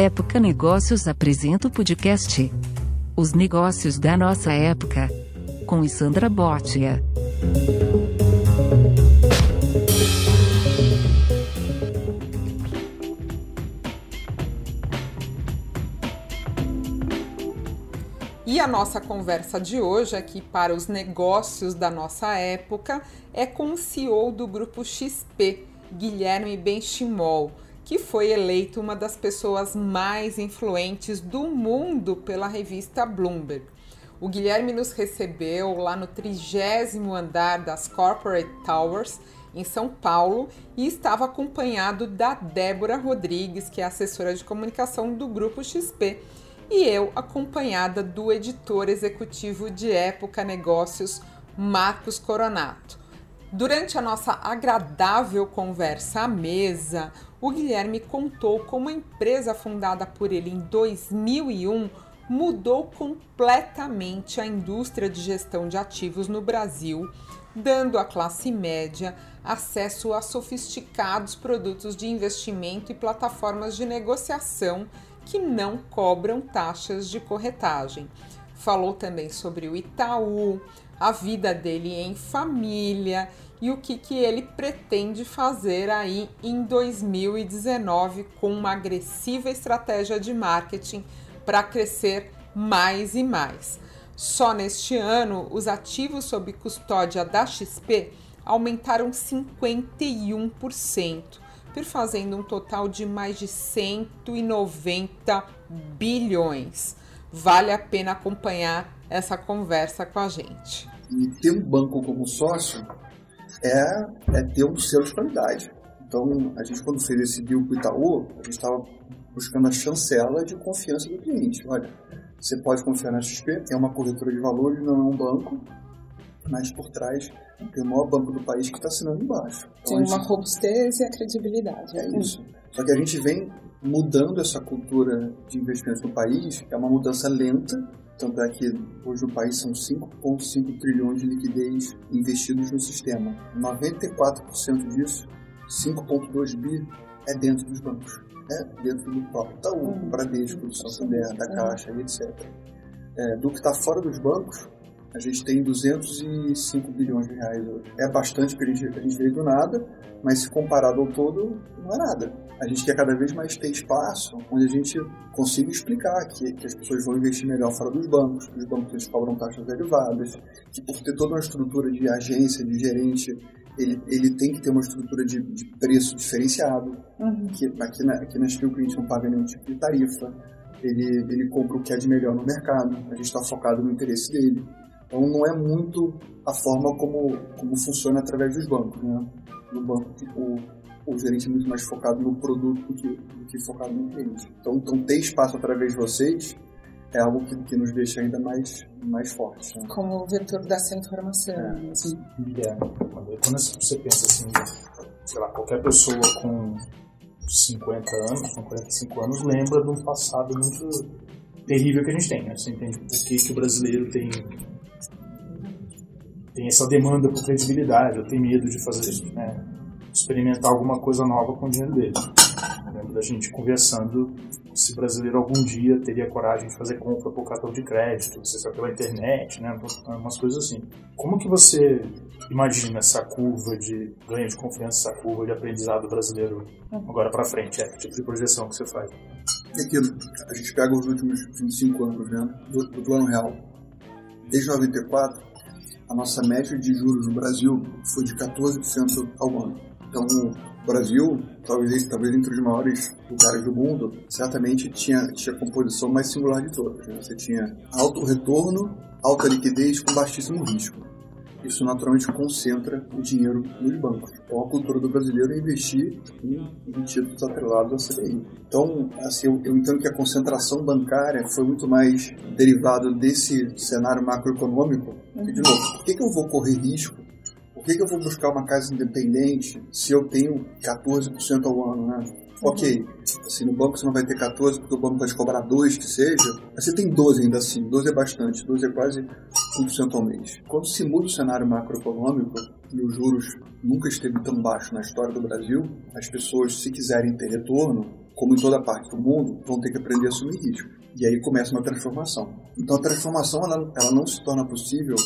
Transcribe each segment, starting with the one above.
Época Negócios apresenta o podcast Os Negócios da Nossa Época, com Sandra Botia. E a nossa conversa de hoje aqui para os negócios da nossa época é com o CEO do grupo XP, Guilherme Benchimol que foi eleito uma das pessoas mais influentes do mundo pela revista Bloomberg. O Guilherme nos recebeu lá no trigésimo andar das Corporate Towers, em São Paulo, e estava acompanhado da Débora Rodrigues, que é assessora de comunicação do Grupo XP, e eu acompanhada do editor executivo de Época Negócios, Marcos Coronato. Durante a nossa agradável conversa à mesa, o Guilherme contou como a empresa fundada por ele em 2001 mudou completamente a indústria de gestão de ativos no Brasil, dando à classe média acesso a sofisticados produtos de investimento e plataformas de negociação que não cobram taxas de corretagem. Falou também sobre o Itaú, a vida dele em família e o que, que ele pretende fazer aí em 2019 com uma agressiva estratégia de marketing para crescer mais e mais. Só neste ano, os ativos sob custódia da XP aumentaram 51%, fazendo um total de mais de 190 bilhões. Vale a pena acompanhar essa conversa com a gente. E ter um banco como sócio é, é ter um selo de qualidade. Então, a gente, quando fez esse deal com o Itaú, a gente estava buscando a chancela de confiança do cliente. Olha, você pode confiar na XP, é uma corretora de valores, não é um banco, mas por trás tem o maior banco do país que está assinando embaixo. Então, tem uma gente... robustez e a credibilidade. É isso. Só que a gente vem mudando essa cultura de investimentos no país, é uma mudança lenta, tanto é que hoje no país são 5,5 trilhões de liquidez investidos no sistema. 94% disso, 5,2 bi, é dentro dos bancos. É dentro do próprio Itaú, uhum. Bradesco, do Santander, da Caixa, etc. É, do que está fora dos bancos, a gente tem 205 bilhões de reais hoje. É bastante porque a gente, a gente veio do nada, mas se comparado ao todo, não é nada. A gente quer cada vez mais ter espaço onde a gente consiga explicar que, que as pessoas vão investir melhor fora dos bancos, que os bancos eles cobram taxas elevadas, que por ter toda uma estrutura de agência, de gerente, ele, ele tem que ter uma estrutura de, de preço diferenciado, uhum. que aqui na, aqui na Spill o cliente não paga nenhum tipo de tarifa, ele, ele compra o que é de melhor no mercado, a gente está focado no interesse dele. Então não é muito a forma como, como funciona através dos bancos. Né? No banco, o, o gerente é muito mais focado no produto do que, do que focado no cliente. Então, então ter espaço através de vocês é algo que, que nos deixa ainda mais, mais fortes. Né? Como o vetor dessa informação. É. Assim. É, quando você pensa assim, sei lá, qualquer pessoa com 50 anos, com 45 anos, lembra de um passado muito terrível que a gente tem. Né? Você entende por que, que o brasileiro tem tem essa demanda por credibilidade, eu tenho medo de fazer né? experimentar alguma coisa nova com o dinheiro dele. Eu lembro da gente conversando se brasileiro algum dia teria coragem de fazer compra por cartão de crédito, se é pela internet, né? umas coisas assim. Como que você imagina essa curva de ganho de confiança, essa curva de aprendizado brasileiro agora para frente? É que tipo de projeção que você faz? É aquilo, a gente pega os últimos 25 anos né, do, do plano real. Desde 94, a nossa média de juros no Brasil foi de 14% ao ano. Então, o Brasil, talvez, talvez entre os maiores lugares do mundo, certamente tinha, tinha a composição mais singular de todas. Né? Você tinha alto retorno, alta liquidez com baixíssimo risco isso naturalmente concentra o dinheiro nos bancos. Então, a cultura do brasileiro é investir em, em títulos atrelados à CDI. Então, assim, eu, eu, entendo que a concentração bancária foi muito mais derivada desse cenário macroeconômico. E, de novo, por que, que eu vou correr risco por que, que, eu vou buscar uma casa independente se eu tenho 14% ao ano, né? Ok, assim, no banco você não vai ter 14 porque o banco vai te cobrar 2 que seja, mas você tem 12 ainda assim, 12 é bastante, 12 é quase 1% ao mês. Quando se muda o cenário macroeconômico e os juros nunca esteve tão baixo na história do Brasil, as pessoas, se quiserem ter retorno, como em toda parte do mundo, vão ter que aprender a assumir risco. E aí começa uma transformação. Então a transformação ela, ela não se torna possível,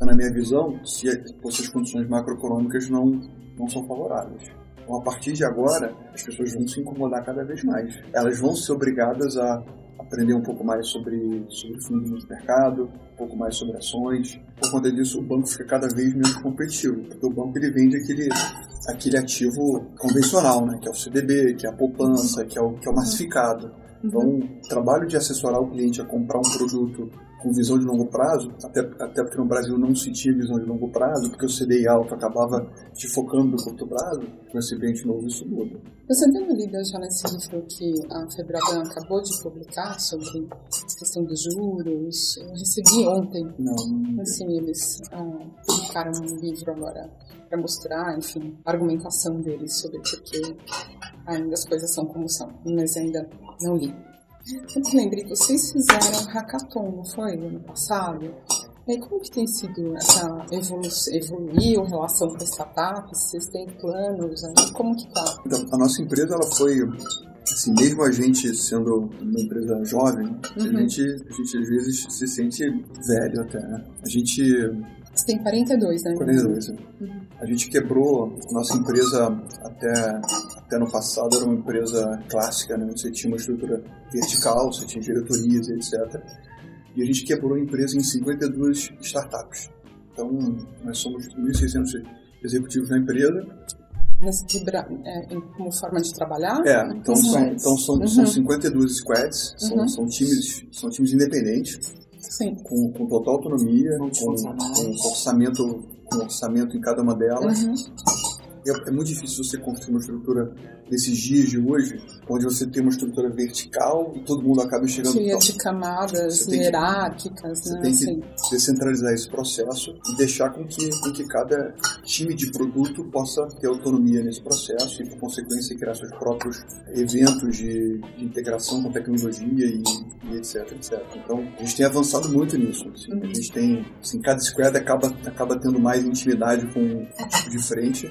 na minha visão, se, se as condições macroeconômicas não, não são favoráveis. Então, a partir de agora, as pessoas vão se incomodar cada vez mais. Elas vão ser obrigadas a aprender um pouco mais sobre, sobre fundos de mercado, um pouco mais sobre ações. Por conta disso, o banco fica cada vez menos competitivo, porque o banco ele vende aquele, aquele ativo convencional, né, que é o CDB, que é a poupança, que é o, que é o massificado. Então, o trabalho de assessorar o cliente a comprar um produto com visão de longo prazo, até, até porque no Brasil não se tinha visão de longo prazo, porque o CDI alto acabava te focando no curto prazo, com esse ambiente novo isso muda. Você deu uma lida já nesse livro que a Febraban acabou de publicar sobre a questão dos juros? Eu recebi ontem. Não. Assim, eles ah, publicaram um livro agora para mostrar, enfim, a argumentação deles sobre por que ainda as coisas são como são, mas ainda não li. Eu te lembrei, vocês fizeram hackathon, não foi, no ano passado? E aí, como que tem sido essa evolução, evoluir a relação com startups? Vocês têm planos? Né? Como que tá? Então, a nossa empresa, ela foi, assim, mesmo a gente sendo uma empresa jovem, uhum. a, gente, a gente às vezes se sente velho até, né? A gente você tem 42, né? 42. Uhum. A gente quebrou nossa empresa até, até no passado, era uma empresa clássica, né? Você tinha uma estrutura vertical, você tinha diretorias, etc. E a gente quebrou a empresa em 52 startups. Então, nós somos 1.600 executivos na empresa. Mas quebra, é, como forma de trabalhar? É, então, são, então são, uhum. são 52 squads, são, uhum. são, times, são times independentes Sim. Com, com total autonomia, com, com, orçamento, com orçamento em cada uma delas. Uhum. É, é, muito difícil você construir uma estrutura nesses dias de hoje, onde você tem uma estrutura vertical e todo mundo acaba chegando... Cheia de camadas hierárquicas, que, né? Você tem que assim. descentralizar esse processo e deixar com que, com que cada time de produto possa ter autonomia nesse processo e, por consequência, criar seus próprios eventos de, de integração com tecnologia e, e, etc, etc. Então, a gente tem avançado muito nisso. Assim. Uhum. A gente tem, assim, cada squad acaba, acaba tendo mais intimidade com um tipo de frente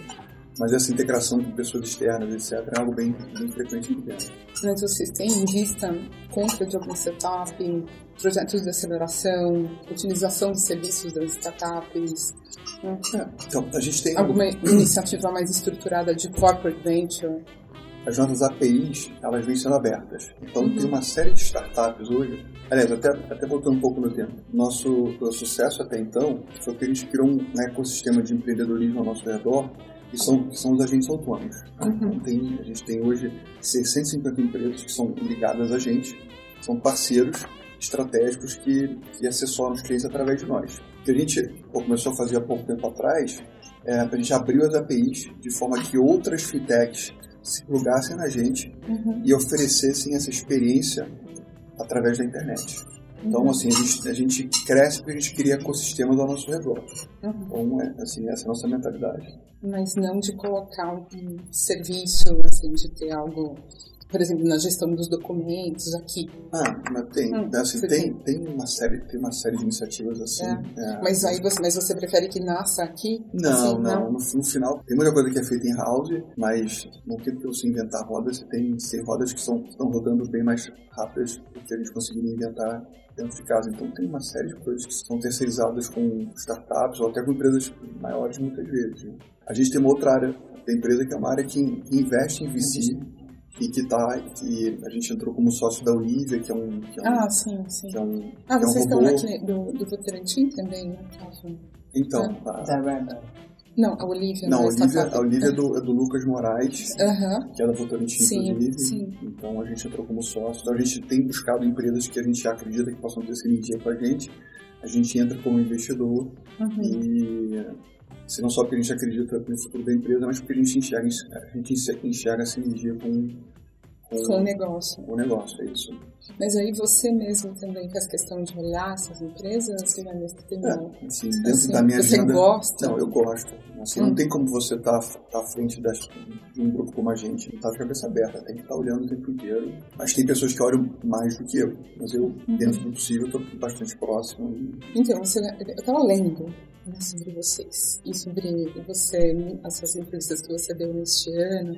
mas essa integração com pessoas externas, etc., é algo bem, bem frequente aqui dentro. Mas vocês têm em vista compra de algum setup, projetos de aceleração, utilização de serviços das startups? Né? Então, a gente tem... Alguma iniciativa mais estruturada de corporate venture? As nossas APIs, elas vêm sendo abertas. Então, uhum. tem uma série de startups hoje Aliás, até, até voltando um pouco no tempo, nosso, nosso sucesso até então foi que a gente criou um ecossistema de empreendedorismo ao nosso redor que são, que são os agentes autônomos. Uhum. Então, tem, a gente tem hoje 650 empresas que são ligadas a gente, são parceiros estratégicos que, que assessoram os clientes através de nós. O que a gente começou a fazer há pouco tempo atrás, é, a gente abriu as APIs de forma que outras fintechs se plugassem na gente uhum. e oferecessem essa experiência através da internet. Então, assim, a gente, a gente, cresce porque a gente cria ecossistemas ao nosso redor. Uhum. Então, é, assim, essa é a nossa mentalidade. Mas não de colocar um serviço, assim, de ter algo por exemplo, na gestão dos documentos aqui. Ah, mas tem, hum, assim, tem, tem, uma série, tem uma série de iniciativas assim. É. É, mas aí você, mas você prefere que nasça aqui? Não, assim, não, não. No, no, final tem muita coisa que é feita em house, mas não tem que você inventar rodas, você tem, tem rodas que são, estão rodando bem mais rápidas do que a gente conseguiria inventar dentro de casa. Então tem uma série de coisas que são terceirizadas com startups ou até com empresas maiores muitas vezes. A gente tem uma outra área da empresa que é uma área que investe em VC e que tá que a gente entrou como sócio da Olivia que é um que é um, ah sim sim. que é um, ah vocês é um estão aqui do do Votorantim também né? Então ah. a, não a Olivia não a Olivia, a Olivia é do, é do Lucas Moraes uhum. que é da Votorantim sim, inclusive. sim. então a gente entrou como sócio. Então a gente tem buscado empresas que a gente acredita que possam ter sinergia com a gente. A gente entra como investidor uhum. e se não só porque a gente acredita no futuro da empresa, mas porque a gente enxerga, a gente enxerga a sinergia com, com, com o negócio. Com o negócio, é isso. Mas aí você mesmo também faz questão de olhar essas empresas, você vai mesmo ter é, assim, dentro assim, da minha Você agenda, gosta? Não, eu gosto. Assim, hum. Não tem como você estar tá, tá à frente das, de um grupo como a gente, não tá de cabeça aberta, tem que estar tá olhando o tempo inteiro. Mas tem pessoas que olham mais do que eu. Mas eu, uhum. dentro do possível, estou bastante próximo. E... Então, você, eu estava lendo né, sobre vocês e sobre você, essas entrevistas que você deu neste ano.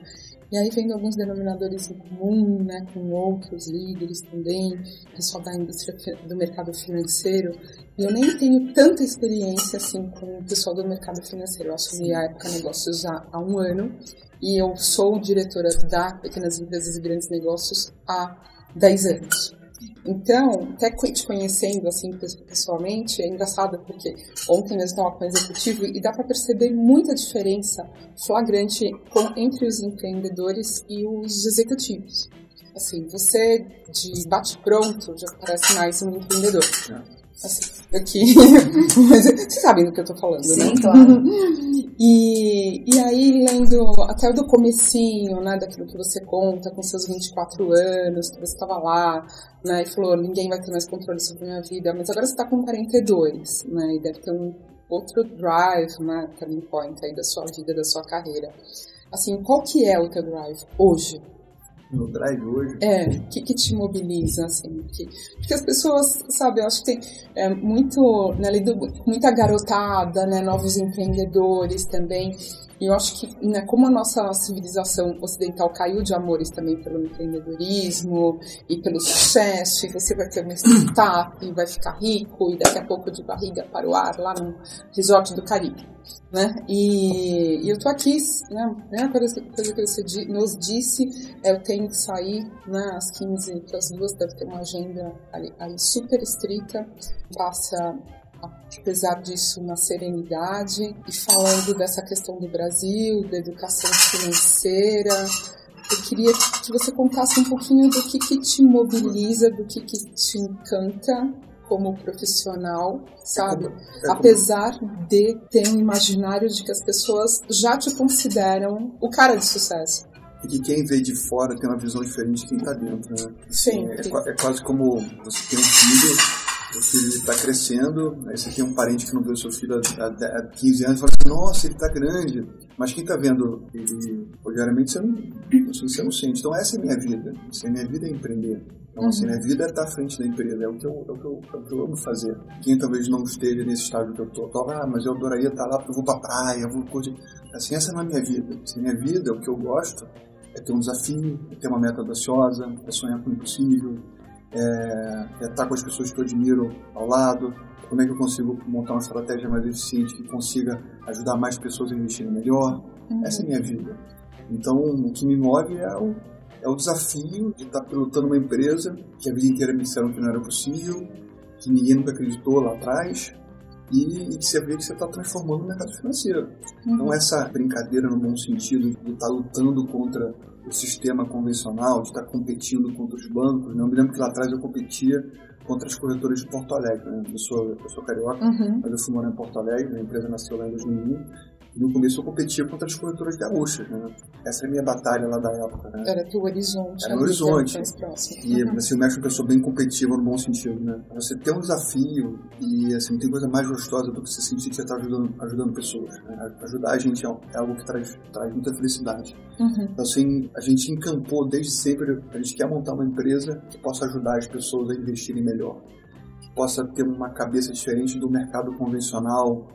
E aí vendo alguns denominadores em comum né, com outros líderes também, pessoal da indústria do mercado financeiro, e eu nem tenho tanta experiência assim com o pessoal do mercado financeiro. Eu assumi a época negócios há, há um ano e eu sou diretora da Pequenas Empresas e Grandes Negócios há 10 anos. Então, até te conhecendo assim pessoalmente, é engraçado porque ontem eu estava com o executivo e dá para perceber muita diferença flagrante entre os empreendedores e os executivos. Assim, você de bate pronto já parece mais um empreendedor. É. Assim, aqui. Vocês sabem do que eu tô falando, Sim, né? claro. E, e aí, lendo até do comecinho, né, daquilo que você conta com seus 24 anos, que você estava lá, né, e falou, ninguém vai ter mais controle sobre a minha vida, mas agora você está com 42, né, e deve ter um outro drive, né, turning point aí da sua vida, da sua carreira. Assim, qual que é o teu drive hoje? No drive hoje? É, o que, que te mobiliza, assim? Que, porque as pessoas, sabe, eu acho que tem é, muito, né, muita garotada, né, novos empreendedores também, e eu acho que, né, como a nossa civilização ocidental caiu de amores também pelo empreendedorismo e pelo sucesso, e você vai ter uma startup e vai ficar rico, e daqui a pouco de barriga para o ar lá no resort do Caribe, né? E, e eu tô aqui, né, a coisa, coisa que você nos disse é eu tenho que sair, né, às 15 para as duas, deve ter uma agenda ali, ali super estrita, passa apesar disso, na serenidade e falando dessa questão do Brasil, da educação financeira. Eu queria que você contasse um pouquinho do que, que te mobiliza, do que, que te encanta como profissional, sabe? É é. Apesar de ter um imaginário de que as pessoas já te consideram o cara de sucesso. E que quem vê de fora tem uma visão diferente de quem está dentro, né? Sim. É, é, quase como você tem um filho o filho está crescendo, aí você tem um parente que não viu seu filho há, há 15 anos e fala assim, nossa, ele está grande. Mas quem está vendo ele diariamente, você não, você não sente. Então essa é a minha vida. Essa é a minha vida é empreender. Então, assim, uhum. minha vida é estar à frente da empresa, é o, que eu, é, o que eu, é o que eu amo fazer. Quem talvez não esteja nesse estágio que eu estou, ah, mas eu adoraria estar lá porque eu vou para a praia, eu vou curtir. Assim, essa não é a minha vida. Assim, minha vida, o que eu gosto, é ter um desafio, é ter uma meta audaciosa, é sonhar com o impossível, é, é estar com as pessoas que eu admiro ao lado, como é que eu consigo montar uma estratégia mais eficiente que consiga ajudar mais pessoas a investirem melhor. Uhum. Essa é a minha vida. Então, o que me move é o, é o desafio de estar pilotando uma empresa que a vida inteira me disseram que não era possível, que ninguém nunca acreditou lá atrás, e, e que você vê que você está transformando o mercado financeiro. Uhum. Então, essa brincadeira no bom sentido de estar lutando contra o sistema convencional, de estar competindo contra os bancos. Né? Eu me lembro que lá atrás eu competia contra as corretoras de Porto Alegre. Né? Eu, sou, eu sou carioca, uhum. mas eu fui morar em Porto Alegre, a empresa nasceu lá em 2001. E no começo eu competia contra as corretoras gaúchas, né? Essa é a minha batalha lá da época, né? Era teu horizonte. Era o horizonte. E uhum. assim, o México é uma pessoa bem competitiva no bom sentido, né? Você tem um desafio e, assim, não tem coisa mais gostosa do que você sentir que você está ajudando, ajudando pessoas. Né? Ajudar a gente é, é algo que traz, traz muita felicidade. Uhum. Então, assim, a gente encampou desde sempre, a gente quer montar uma empresa que possa ajudar as pessoas a investirem melhor. Que possa ter uma cabeça diferente do mercado convencional,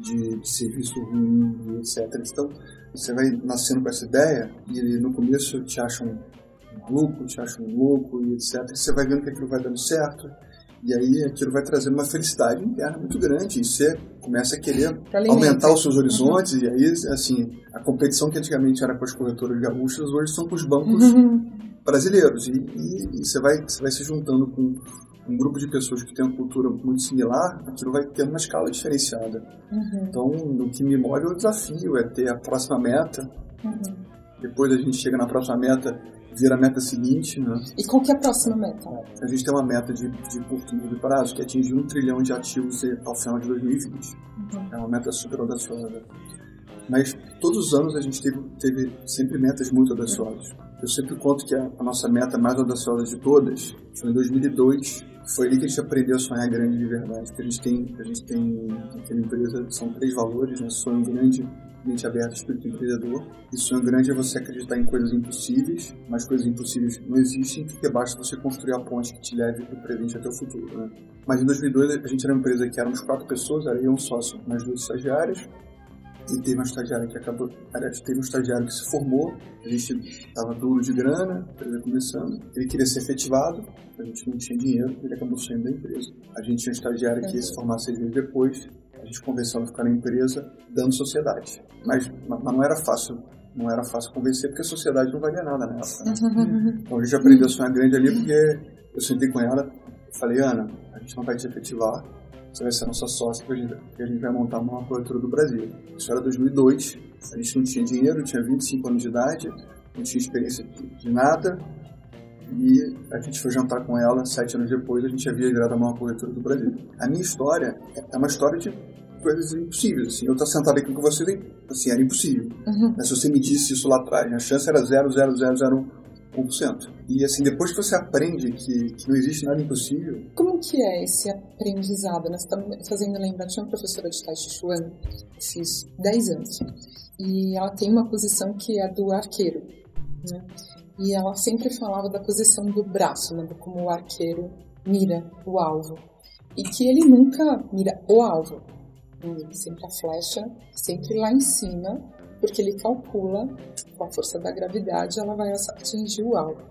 de, de serviço ruim, etc. Então, você vai nascendo com essa ideia e no começo te acham um maluco, te acham louco e etc. E você vai vendo que aquilo vai dando certo e aí aquilo vai trazer uma felicidade interna muito grande e você começa a querer aumentar os seus horizontes uhum. e aí, assim, a competição que antigamente era com as corretoras gaúchas hoje são com os bancos uhum. brasileiros e, e, e, você, vai, você vai se juntando com um grupo de pessoas que tem uma cultura muito similar, aquilo vai ter uma escala diferenciada. Uhum. Então, o que me move é o desafio, é ter a próxima meta. Uhum. Depois a gente chega na próxima meta, vira a meta seguinte, né? E qual que é a próxima meta? A gente tem uma meta de, de curto e médio prazo, que é atingir um trilhão de ativos ao final de 2020. Uhum. É uma meta super audaciosa. Mas todos os anos a gente teve, teve sempre metas muito audaciosas. Eu sempre conto que a, a nossa meta mais audaciosa de todas foi em 2002, foi ali que a gente aprendeu a sonhar grande de verdade. Porque a gente tem, a gente tem naquela empresa, são três valores, né? Sonho grande, mente aberta, espírito empreendedor. E sonho grande é você acreditar em coisas impossíveis, mas coisas impossíveis não existem, porque basta você construir a ponte que te leve do presente até o futuro, né? Mas em 2002 a gente era uma empresa que éramos quatro pessoas, era eu um sócio, mais duas estagiárias, e teve uma estagiária que acabou, aliás, teve um estagiário que se formou, a gente estava duro de grana, a empresa começando, ele queria ser efetivado, a gente não tinha dinheiro, ele acabou saindo da empresa. A gente tinha um estagiário que ia se formar seis meses depois, a gente conversou a ficar na empresa dando sociedade. Mas, mas não era fácil não era fácil convencer porque a sociedade não valia nada nela. Né? Então a gente aprendeu a sonhar grande ali porque eu sentei com ela falei, Ana, a gente não vai te efetivar, você vai ser nossa sócia porque a gente vai montar uma cobertura do Brasil. Isso era 2002, a gente não tinha dinheiro, tinha 25 anos de idade, não tinha experiência de nada, e a gente foi jantar com ela, sete anos depois, a gente havia virado a maior corretora do Brasil. A minha história é uma história de coisas impossíveis. Assim, eu estar sentado aqui com você, assim, era impossível. Uhum. Mas se você me disse isso lá atrás, a chance era 0,0001%. E assim, depois que você aprende que, que não existe nada impossível. Como que é esse aprendizado? Nós estamos fazendo lembrar, tinha uma professora de Tai Chi Chuan, fiz 10 anos, e ela tem uma posição que é do arqueiro, né? E ela sempre falava da posição do braço, né? como o arqueiro mira o alvo. E que ele nunca mira o alvo, sempre a flecha, sempre lá em cima, porque ele calcula, com a força da gravidade, ela vai atingir o alvo.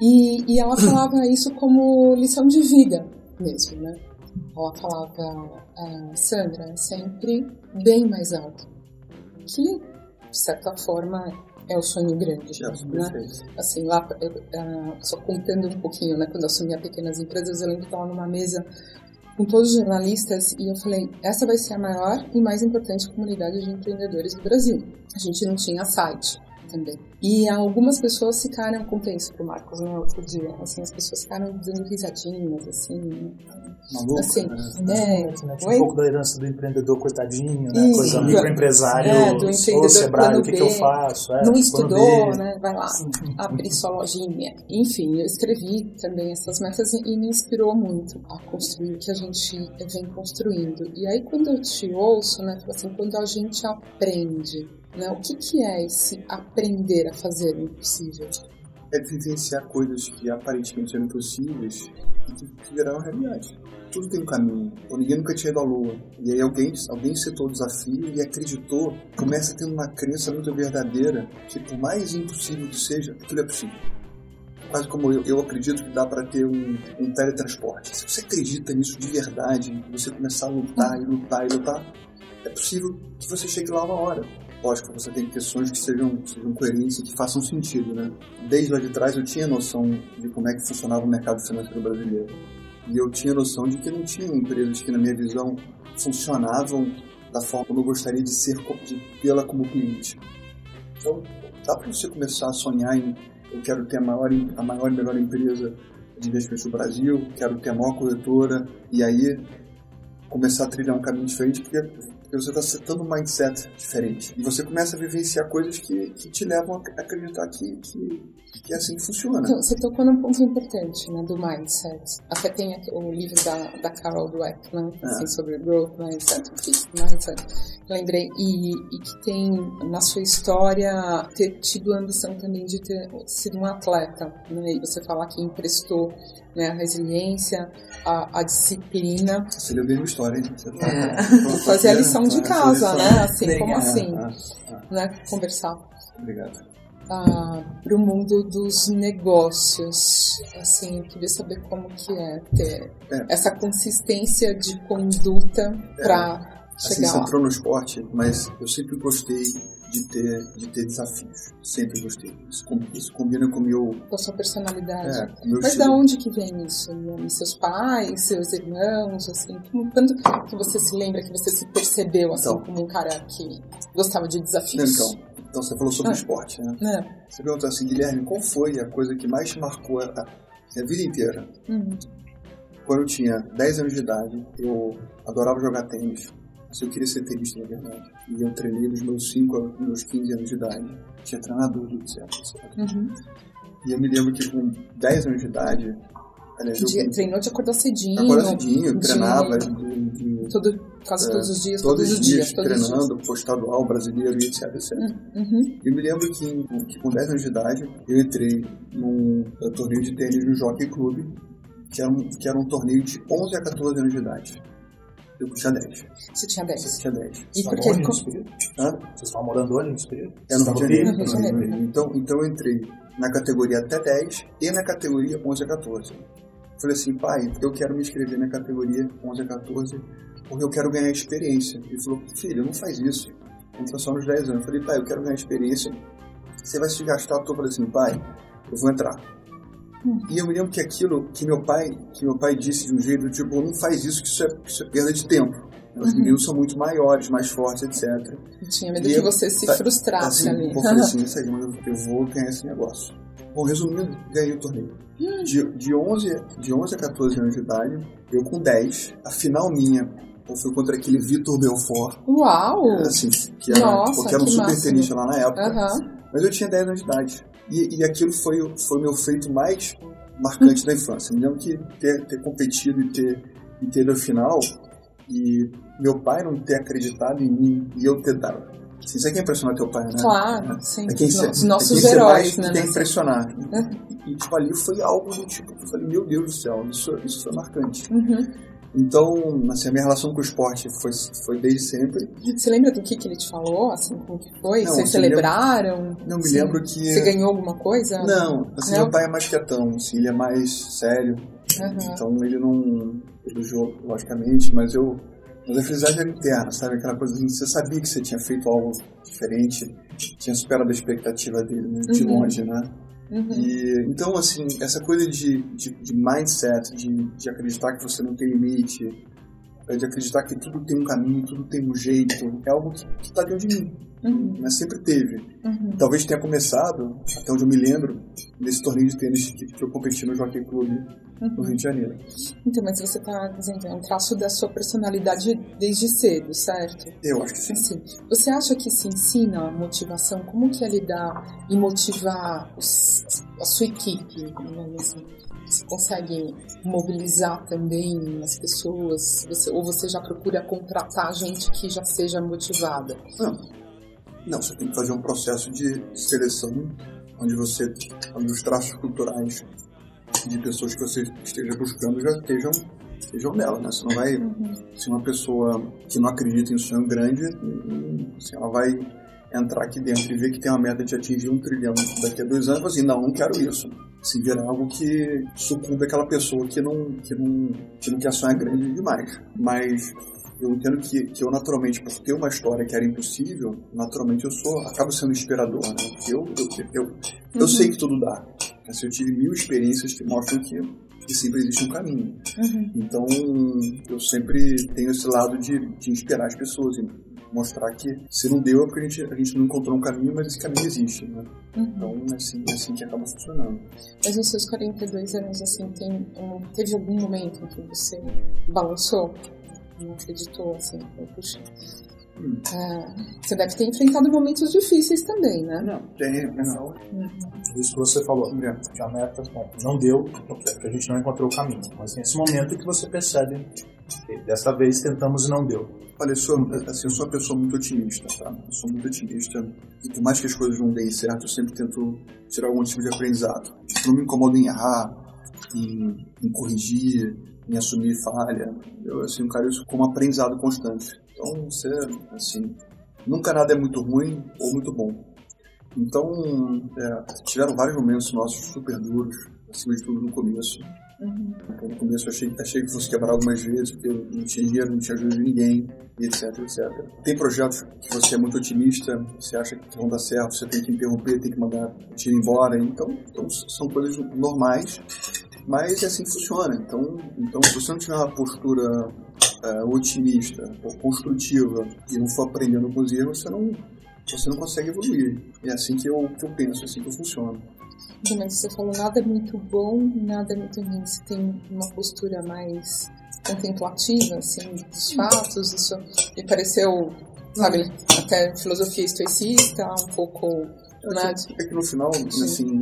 E, e ela falava isso como lição de vida mesmo, né? Ela falava, ah, Sandra, é sempre bem mais alto. Que, de certa forma, é o sonho grande, né? Assim, lá, uh, só contando um pouquinho, né? Quando eu assumi a Pequenas Empresas, eu lembro que estava numa mesa com todos os jornalistas e eu falei, essa vai ser a maior e mais importante comunidade de empreendedores do Brasil. A gente não tinha site também. E algumas pessoas ficaram, contei isso pro Marcos no outro dia, assim, as pessoas ficaram dando risadinhas, assim, Maluco, assim, né? É, né? Tipo, um pouco da herança do empreendedor coitadinho, né? Isso. Coisa microempresário, é, do empreendedor Sebrae, o que, que, eu faço? É, não estudou, né? Vai lá, abrir sua lojinha. Enfim, eu escrevi também essas metas e me inspirou muito a construir o que a gente vem construindo. E aí, quando eu te ouço, né, assim, quando a gente aprende, né, o que, que é esse aprender a fazer o impossível? É vivenciar coisas que aparentemente eram impossíveis e que, viraram realidade tudo tem um caminho. Então, ninguém nunca tinha ido à Lua. E aí alguém, alguém citou o desafio e acreditou, começa tendo uma crença muito verdadeira que por mais impossível que seja, aquilo é possível. Quase como eu, eu acredito que dá para ter um, um teletransporte. Se você acredita nisso de verdade, você começar a lutar e lutar e lutar, é possível que você chegue lá uma hora. Lógico, você tem que ter sonhos que sejam, sejam coerentes e que façam sentido, né? Desde lá de trás eu tinha noção de como é que funcionava o mercado financeiro brasileiro e eu tinha noção de que não tinham empresas que, na minha visão, funcionavam da forma como eu gostaria de ser, de tê-la como cliente. Então, dá para você começar a sonhar em eu quero ter a maior, a maior e melhor empresa de investimento do Brasil, quero ter a maior corretora, e aí começar a trilhar um caminho diferente, porque porque você está setando um mindset diferente. E você começa a vivenciar coisas que, que te levam a acreditar que, que, que é assim funciona. Então, você tocou num ponto importante, né, do mindset. Até tem o livro da, da Carol Dweck, né, assim, sobre growth mindset, mindset. Lembrei, e, e que tem na sua história ter tido a ambição também de ter sido um atleta, né, e você falar que emprestou né, a resiliência, a, a disciplina. Você leu a mesma história, hein? Você tá, é. Fazer a lição de casa, né? Assim, como assim? Ah, ah, ah. Né? Conversar. Obrigado. Ah, para o mundo dos negócios, assim, eu queria saber como que é ter é. essa consistência de conduta é. para assim, chegar assim, lá. Você entrou no esporte, mas eu sempre gostei de ter, de ter desafios. Sempre gostei. Isso, isso combina com o meu... Com a sua personalidade. É, Mas estilo. da onde que vem isso? Seus pais, seus irmãos, assim? Quando que você se lembra que você se percebeu, assim, então, como um cara que gostava de desafios? Então, então você falou sobre ah, esporte, né? É. Você perguntou assim, Guilherme, qual foi a coisa que mais marcou a, a vida inteira? Uhum. Quando eu tinha 10 anos de idade, eu adorava jogar tênis se eu queria ser tenista, na verdade. E eu treinei dos meus 5 aos meus 15 anos de idade. Tinha treinador, etc. etc. Uhum. E eu me lembro que com 10 anos de idade. Aliás, eu, treinou de acordar cedinho. Acordar cedinho, treinava. De, de, todo, quase é, todos os dias. Todos, todos os dias, dias treinando, dias. estadual, brasileiro e etc. etc. Uhum. Eu me lembro que, que, com 10 anos de idade eu entrei num torneio de tênis no Jockey Club, que era, um, que era um torneio de 11 a 14 anos de idade. Eu tinha 10. Você tinha 10. Você tinha 10. E Você por estava que? Vocês estavam morando onde nesse período? No Rio de Janeiro. Então, então eu entrei na categoria até 10 e na categoria 11 a 14. Falei assim, pai, eu quero me inscrever na categoria 11 a 14 porque eu quero ganhar experiência. Ele falou, filho, não faz isso. Entra só nos 10 anos. Eu falei, pai, eu quero ganhar experiência. Você vai se gastar todo. Eu falei assim, pai, eu vou entrar. Hum. E eu me lembro que aquilo que meu pai, que meu pai disse de um jeito, tipo, não faz isso, que isso é, isso é perda de tempo. Os Uhum. meninos são muito maiores, mais fortes, etc. Eu tinha medo E que você se tá- frustrasse Assim, ali. eu falei assim, isso aí, mas eu, vou ganhar esse negócio. Bom, resumindo, ganhei o torneio. Hum. De, de, 11, de 11 a 14 anos de idade, eu com 10, a final minha foi contra aquele Vitor Belfort, Uau! assim, que era, Nossa, porque era um que super máximo. tenista lá na época. Aham. Mas eu tinha 10 anos de idade. E, e aquilo foi, o- meu feito mais marcante da infância. Me lembro que ter, ter competido e ter, e ter ao final, e meu pai não ter acreditado em mim e eu ter dado. Assim, você quer impressionar teu pai, né? Claro, sim. É quem Os ser- nossos- é quem heróis, né? que quer nessa- impressionar. Uhum. E, e, tipo, ali foi algo do tipo que eu falei, meu Deus do céu, isso, isso foi marcante. Uhum. Então, assim, a minha relação com o esporte foi, foi desde sempre. Você lembra do que, que ele te falou? Assim, como que foi? Não, Vocês assim, celebraram? Não me lembro que. Você ganhou alguma coisa? Não, assim, Não? meu pai é mais quietão, assim, ele é mais sério. Aham. Então ele não elogiou, logicamente, mas eu. Mas a felicidade era interna, sabe? Aquela coisa assim, você sabia que você tinha feito algo diferente, tinha superado a expectativa dele, né? de Uhum. longe, né? Uhum. E, então, assim, essa coisa de, de, de mindset, de, de acreditar que você não tem limite, é, de acreditar que tudo tem um caminho, tudo tem um jeito, é algo que está dentro de mim, Uhum. mas sempre teve. Uhum. Talvez tenha começado, até onde eu me lembro, nesse torneio de tênis que, que eu competi no Jockey Club no Uhum. Rio de Janeiro. Então, mas você está dizendo, é um traço da sua personalidade desde cedo, certo? Eu acho que sim. Assim, você acha que se ensina a motivação? Como que é lidar e motivar os- a sua equipe? digamos assim? Você consegue mobilizar também as pessoas? Você- ou você já procura contratar gente que já seja motivada? Não. Não, você tem que fazer um processo de seleção onde você, onde os traços culturais de pessoas que você esteja buscando já estejam, estejam nela, né? Você não vai, se uma pessoa que não acredita em um sonho grande, assim, ela vai entrar aqui dentro e ver que tem uma meta de atingir um trilhão daqui a dois anos, e assim, não, não quero isso. Se virar algo que sucumbe aquela pessoa que não, que não, que não quer sonhar grande demais. Mas eu entendo que, que eu naturalmente, por ter uma história que era impossível, naturalmente eu sou, acabo sendo inspirador, né? Porque eu, eu, eu, eu Uhum. sei que tudo dá. Assim, eu tive mil experiências que mostram que, que sempre existe um caminho. Uhum. Então, eu sempre tenho esse lado de, de inspirar as pessoas e mostrar que se não deu é porque a gente, a gente não encontrou um caminho, mas esse caminho existe, né? Uhum. Então, é assim, é assim que acaba funcionando. Mas nos seus 42 anos, assim, tem, teve algum momento em que você balançou? Não acreditou, assim, foi, puxa. Hum. Ah, você deve ter enfrentado momentos difíceis também, né? Não, tem, não. Isso que você falou, É. que a meta bom, não deu, porque a gente não encontrou o caminho. Mas nesse momento que você percebe que dessa vez tentamos e não deu. Olha, eu sou, assim, eu sou uma pessoa muito otimista, tá? Eu sou muito otimista. E por mais que as coisas não deem certo, eu sempre tento tirar algum tipo de aprendizado. Eu não me incomodo em errar, em, em corrigir, em assumir falha. Eu, assim, encaro isso como aprendizado constante. Então, você, assim, nunca nada é muito ruim ou muito bom. Então, é, tiveram vários momentos nossos super duros, acima de tudo no começo. Uhum. No começo eu achei, achei que fosse quebrar algumas vezes, porque eu não tinha dinheiro, não tinha ajuda de ninguém, e etc, etc. Tem projetos que você é muito otimista, você acha que vão dar certo, você tem que interromper, tem que mandar o time embora. Então, então são coisas normais, mas é assim que funciona. Então, então se você não tiver uma postura eh, otimista ou construtiva e não for aprendendo com os erros, você não, você não consegue evoluir. É assim que eu, que eu penso, é assim que eu funciono. Mas você falou nada é muito bom, nada é muito ruim. Você tem uma postura mais contemplativa, assim, dos fatos. Isso me pareceu, sabe, até filosofia estoicista, um pouco né, de- É que no final, assim,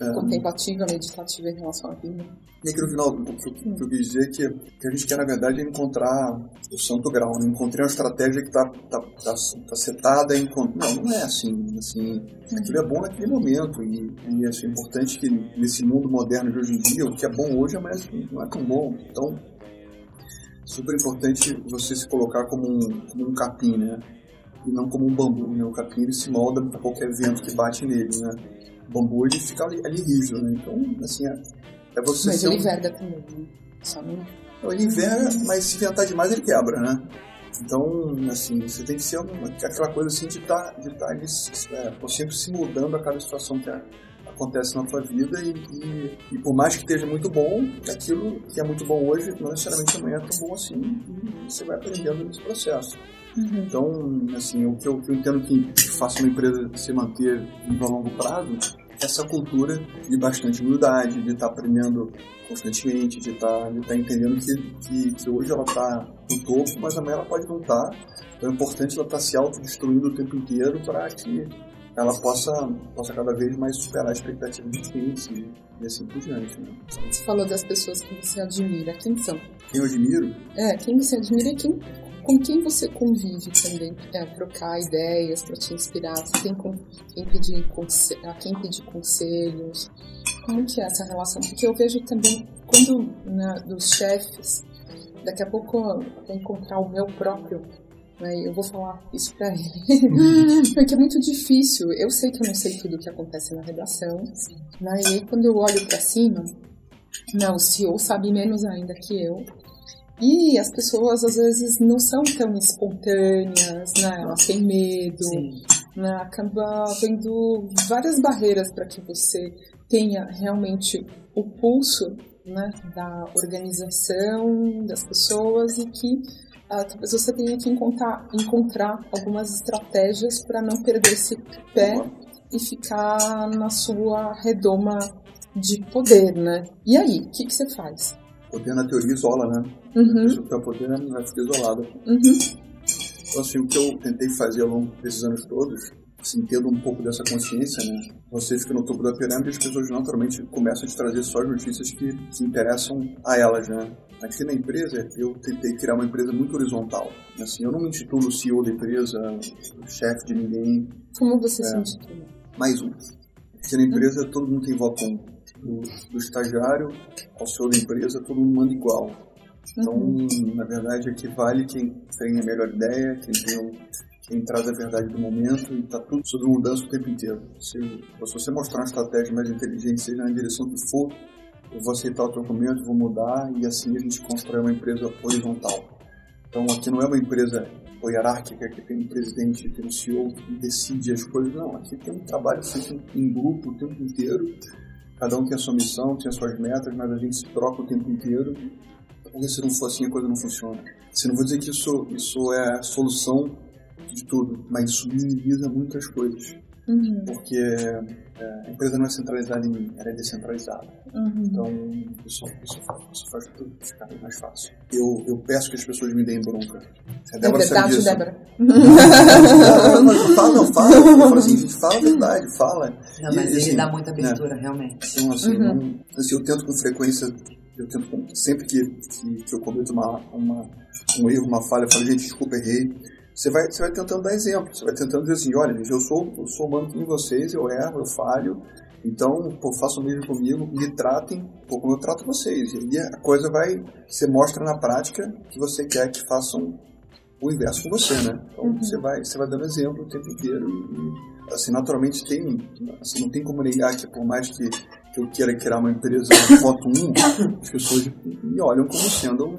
é, contemplativa, meditativa em relação à vida. E que no final, o que, eu- o eu quis dizer é que, que a gente quer, na verdade, é encontrar o santo grau. Né? Encontrei uma estratégia que está tá, tá, tá setada. Encont... Não, não é assim. assim aquilo é bom naquele momento. E, e assim, é importante que nesse mundo moderno de hoje em dia, o que é bom hoje, mas não é tão bom. Então, super importante você se colocar como um, como um capim, né? E não como um bambu, né? O capim ele se molda para qualquer vento que bate nele, né? O bambu ele fica ali, ali rígido, né? Então, assim, é, é você Mas ele um... verga também, né? Só não... Não, Ele invera, mas se ventar demais ele quebra, né? Então, assim, você tem que ser uma, aquela coisa assim de estar de tá é, sempre se mudando a cada situação que acontece na tua vida e, e, e por mais que esteja muito bom, aquilo que é muito bom hoje não necessariamente amanhã é tão bom assim e você vai aprendendo nesse processo. Uhum. Então, assim, o que eu, eu entendo que faça uma empresa se manter a longo prazo é essa cultura de bastante humildade, de estar aprendendo constantemente, de estar de tá entendendo que, que, que hoje ela está no topo, mas amanhã ela pode não estar. Então é importante ela estar se autodestruindo o tempo inteiro para que ela possa, possa cada vez mais superar as expectativas dos clientes e, e assim por diante. Né? Você falou das pessoas que você admira. Quem são? Quem eu admiro, É, quem você admira e quem, com quem você convive também. É, trocar ideias para te inspirar. Com quem pedir, a quem pedir conselhos. Como que é essa relação? Porque eu vejo também, quando né, dos chefes, daqui a pouco eu vou encontrar o meu próprio, né, eu vou falar isso pra ele. Porque é muito difícil. Eu sei que eu não sei tudo o que acontece na redação. Né, e aí quando eu olho pra cima, não, o CEO sabe menos ainda que eu. E as pessoas às vezes não são tão espontâneas, né? Elas têm medo, Sim. né? Acaba havendo várias barreiras para que você tenha realmente o pulso, né? Da organização das pessoas e que ah, talvez você tenha que encontrar, encontrar algumas estratégias para não perder esse pé e ficar na sua redoma de poder, né? E aí, o que, que você faz? Poder na teoria isola, né? A Uhum, pessoa que tem poder né, vai ficar isolada. uhum, Então, assim, o que eu tentei fazer ao longo desses anos todos, assim, tendo um pouco dessa consciência, né? Você fica no topo da pirâmide e as pessoas naturalmente começam a te trazer só as notícias que, que interessam a elas, né? Aqui na empresa, eu tentei criar uma empresa muito horizontal. Assim, eu não me intitulo CEO da empresa, chefe de ninguém, Como você É. se intitula? mais um. Porque na empresa todo mundo tem voto. Do, do estagiário ao CEO da empresa, todo mundo manda igual. Então, Uhum. na verdade, aqui vale quem tem a melhor ideia, quem, tem o, quem traz a verdade do momento e está tudo sobre mudança o tempo inteiro. Se, se você mostrar uma estratégia mais inteligente, seja na direção que for, eu vou aceitar o teu documento, vou mudar e assim a gente constrói uma empresa horizontal. Então, aqui não é uma empresa hierárquica que tem um presidente, tem um CEO que decide as coisas. Não, aqui tem um trabalho feito em grupo o tempo inteiro. Cada um tem a sua missão, tem as suas metas, mas a gente se troca o tempo inteiro. Porque se não for assim, a coisa não funciona. Se não vou dizer que isso, isso é a solução de tudo, mas isso minimiza muitas coisas. Uhum, Porque é, a empresa não é centralizada em mim, ela é descentralizada. uhum. Então, isso, isso, isso faz tudo ficar mais fácil. Eu, eu peço que as pessoas me deem bronca. A É Débora sabe verdade, disso. Débora? Não, não, fala, não, fala. Eu falo assim, gente, fala a verdade, fala. Não, mas E, ele assim, dá muita abertura, realmente. Então, assim, Uhum. não, assim, eu tento com frequência, eu tento com- sempre que, que, que eu cometo uma, uma, um erro, uma falha, eu falo, gente, desculpa, errei. Você vai, você vai tentando dar exemplo, você vai tentando dizer assim, olha, eu sou, eu sou humano como vocês, eu erro, eu falho, então, pô, façam o mesmo comigo, me tratem pô, como eu trato vocês. E aí a coisa vai, você mostra na prática que você quer que façam o inverso com você, né? Então, Uhum. você, vai, você vai dando exemplo o tempo inteiro e, assim, naturalmente tem, assim, não tem como negar que por mais que, que eu queira criar uma empresa foto 1, as pessoas me olham como sendo,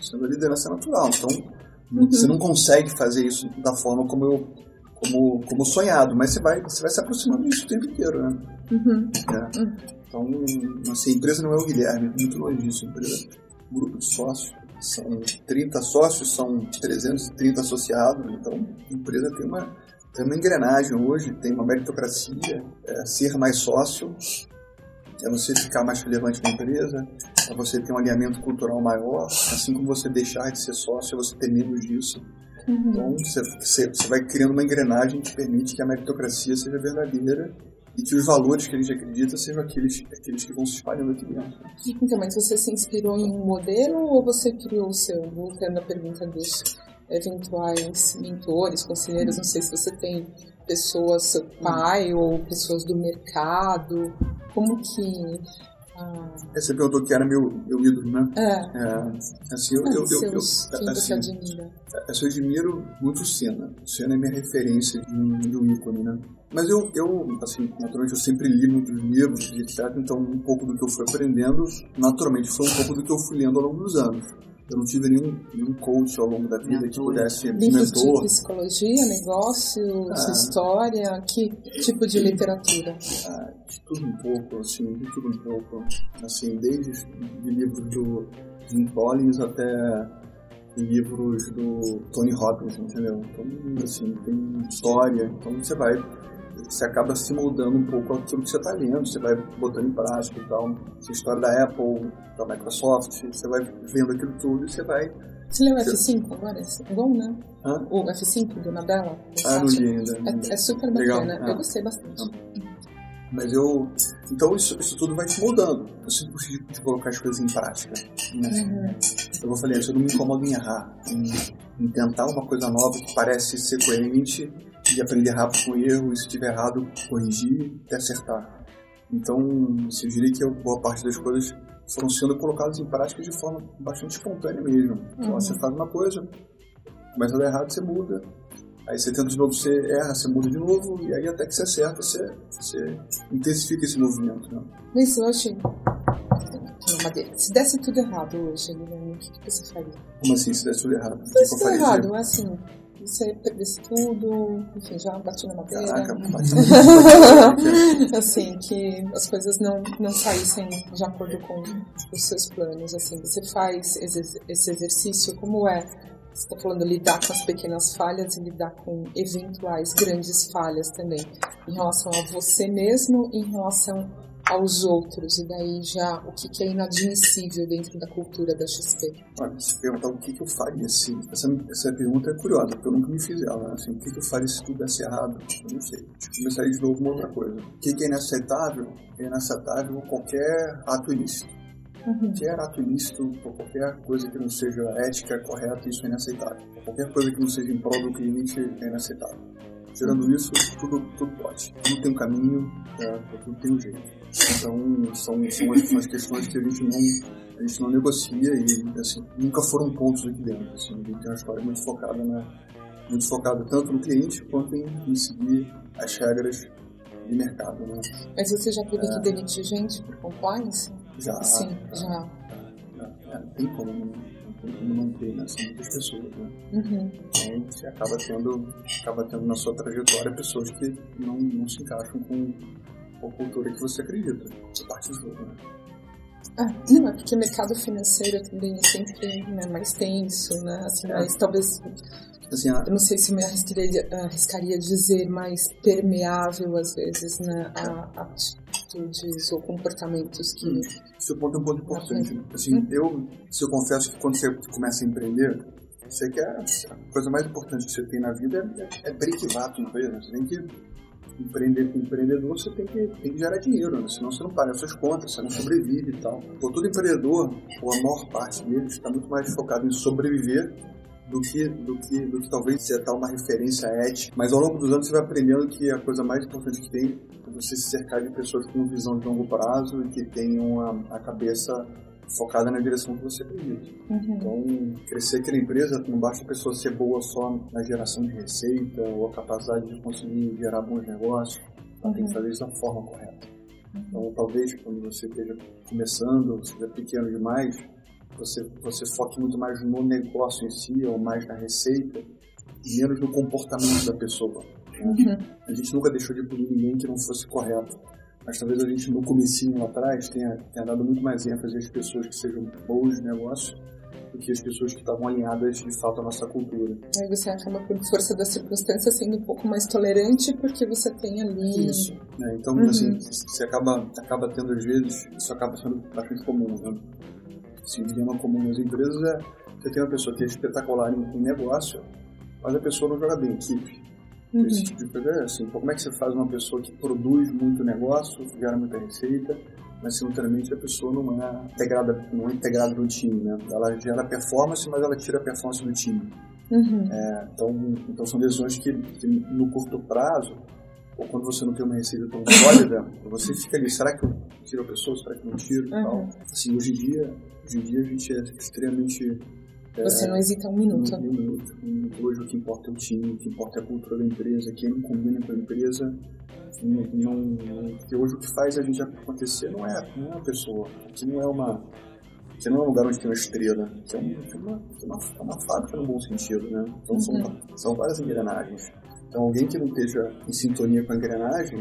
sendo a liderança natural. Então, você não consegue fazer isso da forma como eu como, como sonhado, mas você vai, você vai se aproximando disso o tempo inteiro, né? Uhum. É. Então, assim, a empresa não é o Guilherme, muito longe disso. A empresa é um grupo de sócios. São 30 sócios, são 330 associados. Então, a empresa tem uma, tem uma engrenagem hoje, tem uma meritocracia. É, ser mais sócio é você ficar mais relevante na empresa, é você ter um alinhamento cultural maior. Assim como você deixar de ser sócio, você ter menos disso. Uhum. Então, você, você, você vai criando uma engrenagem que permite que a meritocracia seja verdadeira e que os valores que a gente acredita sejam aqueles, aqueles que vão se espalhando aqui dentro. Então, mas você se inspirou em um modelo ou você criou o seu? Voltando à pergunta dos eventuais mentores, conselheiros, não sei se você tem pessoas, seu pai ou pessoas do mercado, como que Ah. Você perguntou que era meu, meu ídolo, né? É. é assim, eu, eu, eu, eu, quem você assim, admira? eu admiro muito o Senna. O Senna é minha referência de um, de um ícone, né? Mas eu, eu, assim, naturalmente eu sempre li muitos livros e etc. Então, um pouco do que eu fui aprendendo, naturalmente, foi um pouco do que eu fui lendo ao longo dos anos. Eu não tive nenhum, nenhum coach ao longo da vida que pudesse de mentor. psicologia, negócios, Ah. história, que tipo de literatura? Ah, de tudo um pouco, assim, de tudo um pouco. Assim, desde de livros do Jim Collins até livros do Tony Robbins, entendeu? Então, assim, tem história, então você vai, você acaba se moldando um pouco aquilo que você está lendo, você vai botando em prática e tal. Essa história da Apple, da Microsoft, você vai vendo aquilo tudo e você vai... Você leu F5 agora? É bom, né? Hã? O F5 do Nadella? Ah, não li ainda. É, é super bacana. Ah. Eu gostei bastante. Mas eu. Então isso, isso tudo vai te moldando. Eu sempre gostei de, de colocar as coisas em prática. Né? Uhum. Eu falei antes, eu não me incomodo em errar. Em, em tentar uma coisa nova que parece ser coerente e aprender rápido com erro, e se estiver errado, corrigir e acertar. Então, assim, eu diria que eu, boa parte das coisas foram sendo colocadas em prática de forma bastante espontânea mesmo. Então, Uhum. você faz uma coisa, começa a dar errado, você muda. Aí você tenta de novo, você erra, você muda de novo, e aí até que você acerta, você, você intensifica esse movimento. Né? Hoje, na madeira, se desse tudo errado hoje, Guilherme, o que, que você faria? Como assim, se der tudo errado? Se eu desse tudo errado, é assim, você perdesse tudo, enfim, já bati na madeira. Caraca, assim, que as coisas não, não saíssem de acordo com os seus planos, assim, você faz esse, esse exercício, como é? Você está falando lidar com as pequenas falhas e lidar com eventuais grandes falhas também, em relação a você mesmo e em relação aos outros, e daí já o que, que é inadmissível dentro da cultura da XP. Olha, se perguntar o que, que eu faria se. Essa, essa pergunta é curiosa, porque eu nunca me fiz ela. né? Assim, o que, que eu faria se tudo desse errado? Eu não sei. Começaria de novo uma outra coisa. O que, que é inaceitável? É inaceitável qualquer ato ilícito. Qualquer ato ilícito, qualquer coisa que não seja ética, correta, isso é inaceitável. Qualquer coisa que não seja em prol do cliente é inaceitável. Tirando isso, tudo, tudo pode. Tudo tem um caminho, é, tudo tem um jeito. Então, são, são as, questões que a gente não, a gente não negocia e, assim, nunca foram pontos aqui dentro. Assim, a gente tem uma história muito focada, na, muito focada tanto no cliente quanto em, em seguir as regras de mercado. Né? Mas você já teve que demitir gente por compliance? Já, Sim, já. É, não tem como, não, não manter, né? São muitas pessoas, né? Uhum. Então você acaba tendo, acaba tendo na sua trajetória pessoas que não, não se encaixam com, a cultura que você acredita. Do jogo, né? Ah, não, é porque mercado financeiro também é sempre né, mais tenso, né? Assim, É. mais, talvez, Assim, a, eu não sei se me arriscaria, arriscaria dizer mais permeável, às vezes, né? A atitudes ou comportamentos que... esse ponto é um ponto importante. Assim, eu, se eu confesso que quando você começa a empreender, você quer a coisa mais importante que você tem na vida é, é break-vato na empresa. Você tem que empreender com empreendedor, você tem que, tem que gerar dinheiro, né? senão você não paga as suas contas, você não sobrevive e tal. Todo empreendedor, ou a maior parte deles, está muito mais focado em sobreviver do que, do que, do que talvez setar uma referência ética. Mas ao longo dos anos você vai aprendendo que a coisa mais importante que tem é você se cercar de pessoas com visão de longo prazo e que tenham a, a cabeça focada na direção que você acredita. Uhum. Então, crescer aqui na empresa não basta a pessoa ser boa só na geração de receita ou a capacidade de conseguir gerar bons negócios. Ela tem que fazer isso da forma correta. Então, talvez quando você esteja começando, seja pequeno demais, você, você foque muito mais no negócio em si ou mais na receita e menos no comportamento da pessoa. Uhum. A gente nunca deixou de punir ninguém que não fosse correto. Mas talvez a gente no comecinho lá atrás tenha, tenha dado muito mais ênfase às pessoas que sejam boas de negócio do que as pessoas que estavam alinhadas de fato à nossa cultura. Aí você acaba, por força das circunstâncias, sendo um pouco mais tolerante porque você tem ali... Isso. né? Então, Uhum. assim, você acaba, acaba tendo às vezes, isso acaba sendo bastante comum. Né? Assim, o dilema comum nas empresas é você tem uma pessoa que é espetacular em, em negócio, mas a pessoa não joga bem em equipe. Uhum. Esse tipo de coisa é assim, como é que você faz uma pessoa que produz muito negócio, gera muita receita, mas simultaneamente a pessoa não é integrada, não é integrada no time, né? Ela gera performance, mas ela tira a performance do time. Uhum. É, então, então são decisões que, que no curto prazo ou quando você não tem uma receita tão sólida, você fica ali, será que eu tiro a pessoa, será que eu não tiro Uhum. tal. Assim, hoje em dia, hoje em dia a gente é extremamente... Você não hesita um minuto. um minuto. Hoje o que importa é o time, o que importa é a cultura da empresa, quem combina com a empresa, não, não, porque hoje o que faz a gente acontecer não é, não é uma pessoa, que não é uma... Que não é um lugar onde tem uma estrela, que é, é uma, é uma, é uma fábrica no bom sentido, né? Então são, são várias engrenagens. Então alguém que não esteja em sintonia com a engrenagem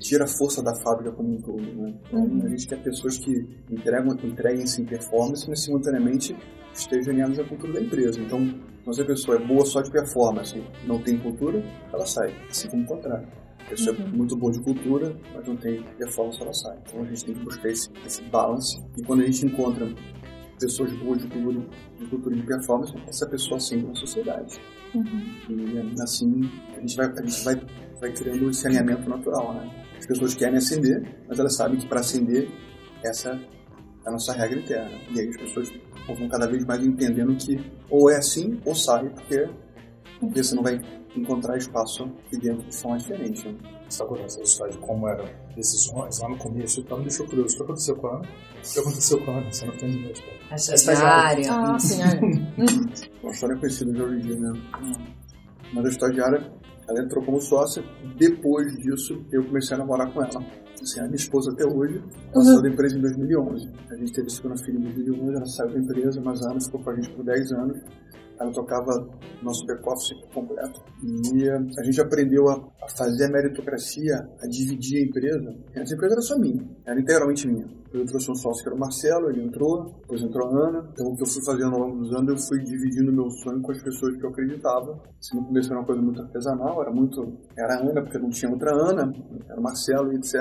tira a força da fábrica como um todo, né? Então, Uhum. a gente quer pessoas que entregam, entreguem-se em performance, mas simultaneamente alinhadas à cultura da empresa. Então, se a pessoa é boa só de performance, não tem cultura, ela sai. Assim como o contrário. A pessoa é muito boa de cultura, mas não tem performance, ela sai. Então a gente tem que buscar esse, esse balance. E quando a gente encontra pessoas boas de cultura, de cultura e de performance, essa pessoa ascende na sociedade. E assim a gente vai, a gente vai, vai criando esse alinhamento natural, né? As pessoas querem ascender, mas elas sabem que para ascender, essa é a nossa regra interna. E aí as pessoas vão cada vez mais entendendo que ou é assim ou sai, porque, porque você não vai encontrar espaço aqui dentro de forma diferente. Né? Essa essa história de como eram decisões lá no começo, então me deixou curioso. O que aconteceu com a Ana? O que aconteceu com a Ana? Você não tem ideia. A Estagiária. Ah, sim, é. Uma história conhecida de hoje em dia, né? Mas a estagiária, ela entrou como sócia. Depois disso, eu comecei a namorar com ela. Assim, a minha esposa até hoje, ela saiu da empresa em 2011. A gente teve a segunda filha em 2011, ela saiu da empresa, mas a Ana ficou com a gente por 10 anos. Ela tocava nosso back-office completo. E eh, a gente aprendeu a, fazer a meritocracia, a dividir a empresa. Essa empresa era só minha, era integralmente minha. Eu trouxe um sócio que era o Marcelo, ele entrou, depois entrou a Ana. Então o que eu fui fazendo ao longo dos anos, eu fui dividindo meu sonho com as pessoas que eu acreditava. Assim, no começo era uma coisa muito artesanal, era muito... Era a Ana, porque não tinha outra Ana, era o Marcelo etc.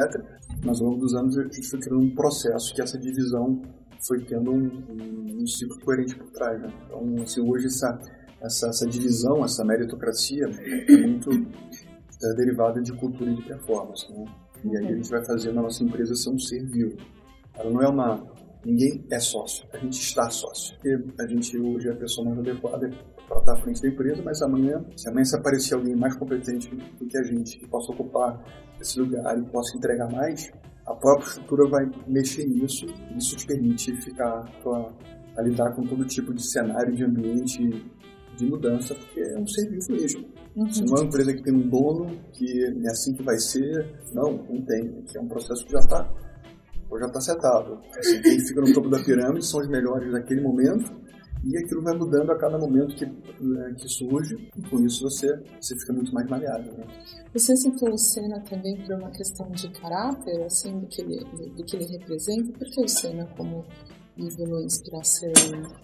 Mas ao longo dos anos a gente foi criando um processo que essa divisão foi tendo um, um, um ciclo coerente por trás. Né? Então, assim, hoje essa, essa, essa divisão, essa meritocracia é muito é, derivada de cultura e de performance. Né? E aí a gente vai fazendo a nossa empresa ser um ser vivo. Ela não é uma... Ninguém é sócio, a gente está sócio. Porque a gente hoje é a pessoa mais adequada para estar à frente da empresa, mas amanhã, se amanhã se aparecer alguém mais competente do que a gente, que possa ocupar esse lugar e possa entregar mais, a própria estrutura vai mexer nisso, isso te permite ficar a, a lidar com todo tipo de cenário, de ambiente, de mudança, porque é um serviço mesmo. Uhum. Se não é uma empresa que tem um dono, que é assim que vai ser, não, não tem. Que é um processo que já está já tá setado. Assim, quem fica no topo da pirâmide são os melhores naquele momento, e aquilo vai mudando a cada momento que, né, que surge, e com isso você, você fica muito mais maleável. Né? Você o Senna também por uma questão de caráter, assim, do que ele, do que ele representa. Por que o Senna como ídolo inspiração,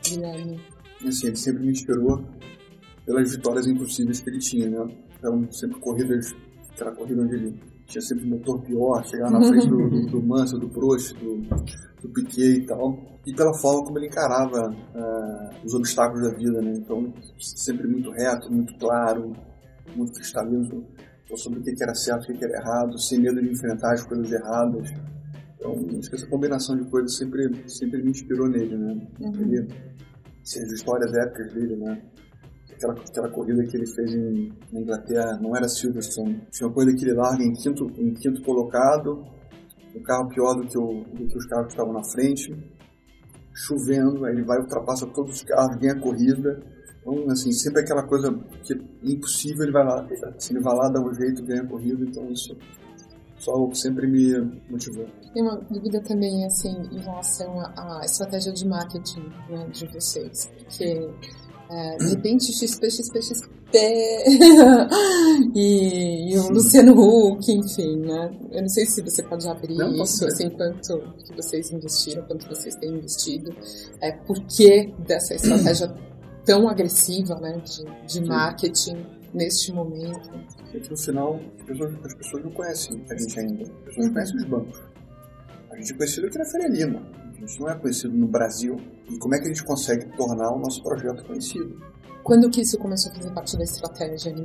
Guilherme? Assim, ele sempre me inspirou pelas vitórias impossíveis que ele tinha, né? Eram sempre corridas, aquela corrida onde ele tinha sempre um motor pior, chegava na frente do, do, do Mansell, do Prost, do, do Piquet e tal. E pela forma como ele encarava uh, os obstáculos da vida, né? Então, sempre muito reto, muito claro, muito cristalino sobre o que era certo e o que era errado, sem medo de enfrentar as coisas erradas. Então, acho que essa combinação de coisas sempre, sempre me inspirou nele, né? Uhum. Ele, assim, as histórias épicas dele, né? Aquela, aquela corrida que ele fez em, na Inglaterra, não era Silverstone, tinha uma corrida que ele larga em quinto, em quinto colocado, um carro pior do que, o, do que os carros que estavam na frente, chovendo, aí ele vai, ultrapassa todos os carros, ganha a corrida, então, assim, sempre aquela coisa que é impossível, ele vai lá, assim, ele vai lá, dá um jeito, ganha a corrida, então isso só sempre me motivou. Tem uma dúvida também, assim, em relação à estratégia de marketing né, de vocês, porque é, de repente XP, XP, XP e, e o Luciano Huck, enfim, né? Eu não sei se você pode abrir não, isso, assim, quanto que vocês investiram, quanto vocês têm investido, é, por que dessa estratégia tão agressiva, né, de, de marketing neste momento? Porque no final, as pessoas, as pessoas não conhecem a gente ainda, as pessoas uhum. conhecem os bancos. A gente é conhecido aqui na Faria Lima, a gente não é conhecido no Brasil. E como é que a gente consegue tornar o nosso projeto conhecido? Quando que isso começou a fazer parte da estratégia?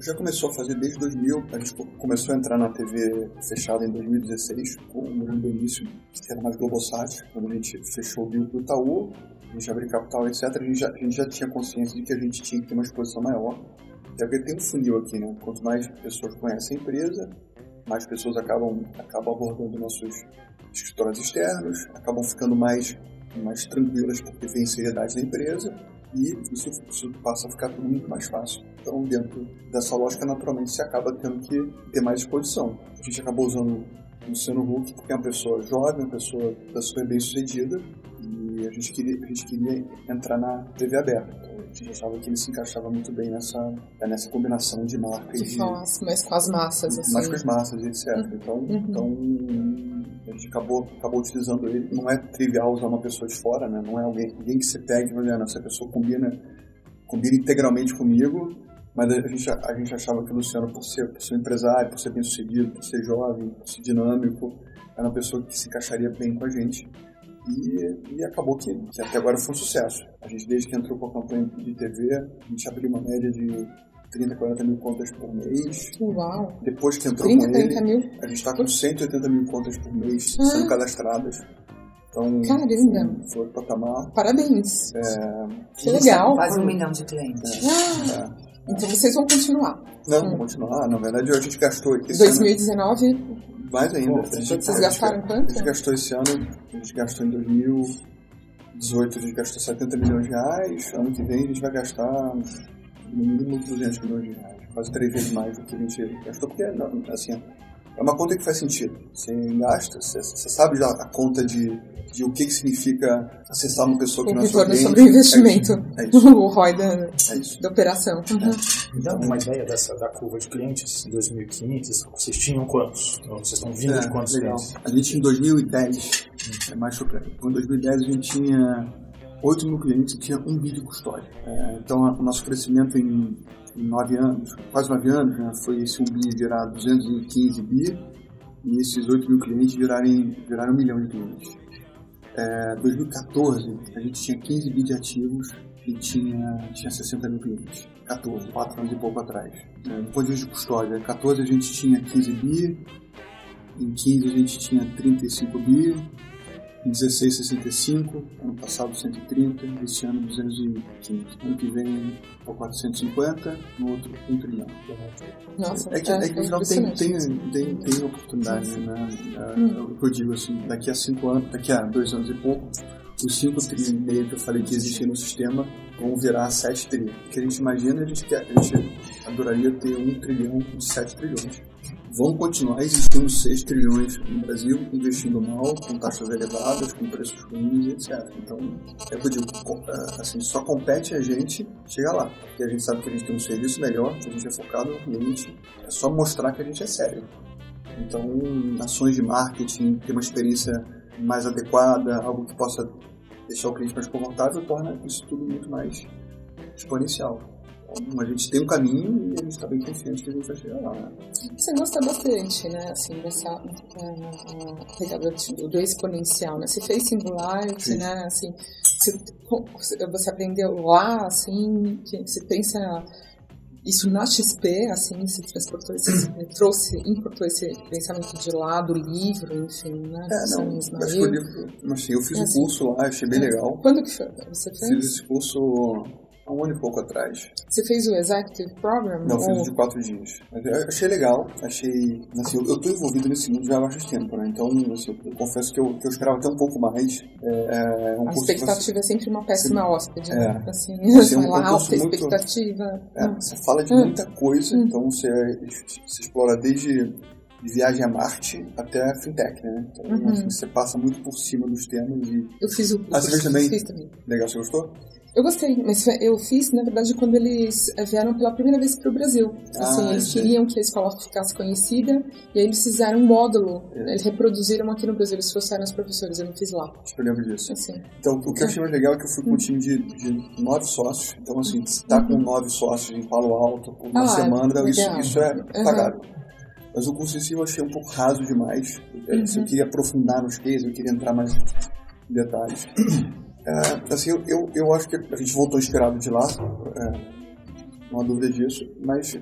Já começou a fazer desde 2000. A gente começou a entrar na TV fechada em 2016, com o início, que era mais Globosat, quando a gente fechou o deal com o Itaú, a gente abriu capital, etc. A gente, já, a gente já tinha consciência de que a gente tinha que ter uma exposição maior. Até porque tem um funil aqui, né? Quanto mais pessoas conhecem a empresa, mais pessoas acabam, acabam abordando nossos escritórios externos, acabam ficando mais, mais tranquilas porque vem seriedade da empresa e isso, isso, passa a ficar tudo muito mais fácil. Então, dentro dessa lógica, naturalmente, você acaba tendo que ter mais exposição. A gente acabou usando o Luciano Huck porque é uma pessoa jovem, uma pessoa super bem sucedida e a gente queria, a gente queria entrar na TV aberta. A gente achava que ele se encaixava muito bem nessa, nessa combinação de marca e de... mais com as massas, assim. Mais com as massas, etc. Uhum. Então, uhum. então a gente acabou, acabou utilizando ele. Não é trivial usar uma pessoa de fora, né? Não é alguém, alguém que você pegue e dizer, essa pessoa combina, combina integralmente comigo, mas a gente, a gente achava que o Luciano, por ser, por ser empresário, por ser bem sucedido, por ser jovem, por ser dinâmico, era uma pessoa que se encaixaria bem com a gente. E, e acabou que, que, até agora foi um sucesso. A gente, desde que entrou com a campanha de TV, a gente abriu uma média de 30, 40 mil contas por mês. Uau! Depois que entrou 30, com 40 ele, mil? a gente está com 180 mil contas por mês ah. sendo cadastradas. Então, Caramba! Foi o patamar. Parabéns! É, que legal! Quase um milhão de clientes. É, é. Então vocês vão continuar? Não, vamos continuar. Na verdade, a gente gastou. Esse 2019? Ano, mais ainda. Gente, vocês gastaram quanto? A gente gastou esse ano, a gente gastou em 2018, a gente gastou 70 milhões de reais. Ano que vem a gente vai gastar no mínimo 200 milhões de reais, quase três vezes mais do que a gente gastou, porque assim, é uma conta que faz sentido. Você gasta, você, você sabe já a conta de, de o que, que significa acessar uma pessoa que o não é retorno sobre o investimento, é isso. o ROI da, é da operação. Uhum. Então, uma ideia dessa da curva de clientes em 2015, vocês tinham quantos? Vocês estão vindo é, de quantos legal. clientes? A gente em 2010, é mais chocante, em 2010 a gente tinha 8 mil clientes e tinha um de custódia. É, então, o nosso crescimento em, em 9 anos, quase 9 anos, né, foi esse um bi virar 215 bi e esses 8 mil clientes virarem, viraram um milhão de clientes. É, 2014, a gente tinha 15 bi de ativos e tinha, tinha 60 mil clientes. 14, 4 anos e pouco atrás. É, do ponto de vista de custódia, 14 a gente tinha 15 bi, em 15 a gente tinha 35 bi, 16,65, ano passado 130, esse ano 215. Ano que vem por 450, no outro 1 trilhão. Nossa, é que, é, é que no final tem, tem, tem, tem oportunidade, né? É, hum. Eu digo assim, daqui a 5 anos, daqui a 2 anos e pouco, os 5 trilhões e meio que eu falei que existem no sistema vão virar 7 trilhões. O que a gente imagina, a gente, quer, a gente adoraria ter 1 trilhão com 7 trilhões vão continuar existindo 6 trilhões no Brasil, investindo mal, com taxas elevadas, com preços ruins, etc. Então, é o que eu digo, é, assim, só compete a gente chegar lá. Porque a gente sabe que a gente tem um serviço melhor, que a gente é focado no cliente, é só mostrar que a gente é sério. Então, ações de marketing, ter uma experiência mais adequada, algo que possa deixar o cliente mais confortável, torna isso tudo muito mais exponencial a gente tem um caminho e a gente está bem confiante que a gente vai chegar lá. Né? Você gosta bastante, né, assim, dessa uh, pegada do exponencial, né? Você fez Singularity, né, assim, você, você, aprendeu lá, assim, que você pensa isso na XP, assim, se transportou esse, trouxe, importou esse pensamento de lá do livro, enfim, né? É, não, acho que o livro, assim, eu fiz é, um curso lá, achei bem legal. Quando que foi? Você fez? Fiz esse curso um ano e pouco atrás. Você fez o Executive Program? Não, ou... fiz o de quatro dias. Eu achei legal, achei... Assim, eu, estou envolvido nesse mundo já há bastante tempo, né? Então, assim, eu confesso que eu, que eu esperava até um pouco mais. É, é um a expectativa você... é sempre uma péssima hóspede, é. né? Assim, assim, vai um lá, alta muito... expectativa. É, hum. Você fala de muita coisa, hum. então você, você explora desde de viagem a Marte até a fintech, né? Então, uhum. assim, você passa muito por cima dos temas e... Eu fiz o... Ah, você fez também? Fiz também. Legal, você gostou? Eu gostei, mas eu fiz, na verdade, quando eles eh, vieram pela primeira vez para o Brasil. Assim, ah, eles queriam que a escola ficasse conhecida e aí eles fizeram um módulo. É. Eles reproduziram aqui no Brasil, eles trouxeram os professores, eu não fiz lá. Eu lembro disso. Assim. Então, o que eu achei mais legal é que eu fui com um time de, de nove sócios. Então, assim, se tá com nove sócios em Palo Alto por uma ah, semana, isso, isso é uhum. Mas o si eu achei um pouco raso demais. Uhum. Eu queria aprofundar nos cases, eu queria entrar mais em detalhes. É, assim, eu, eu, eu, acho que a gente voltou inspirado de lá, é, não há dúvida disso, mas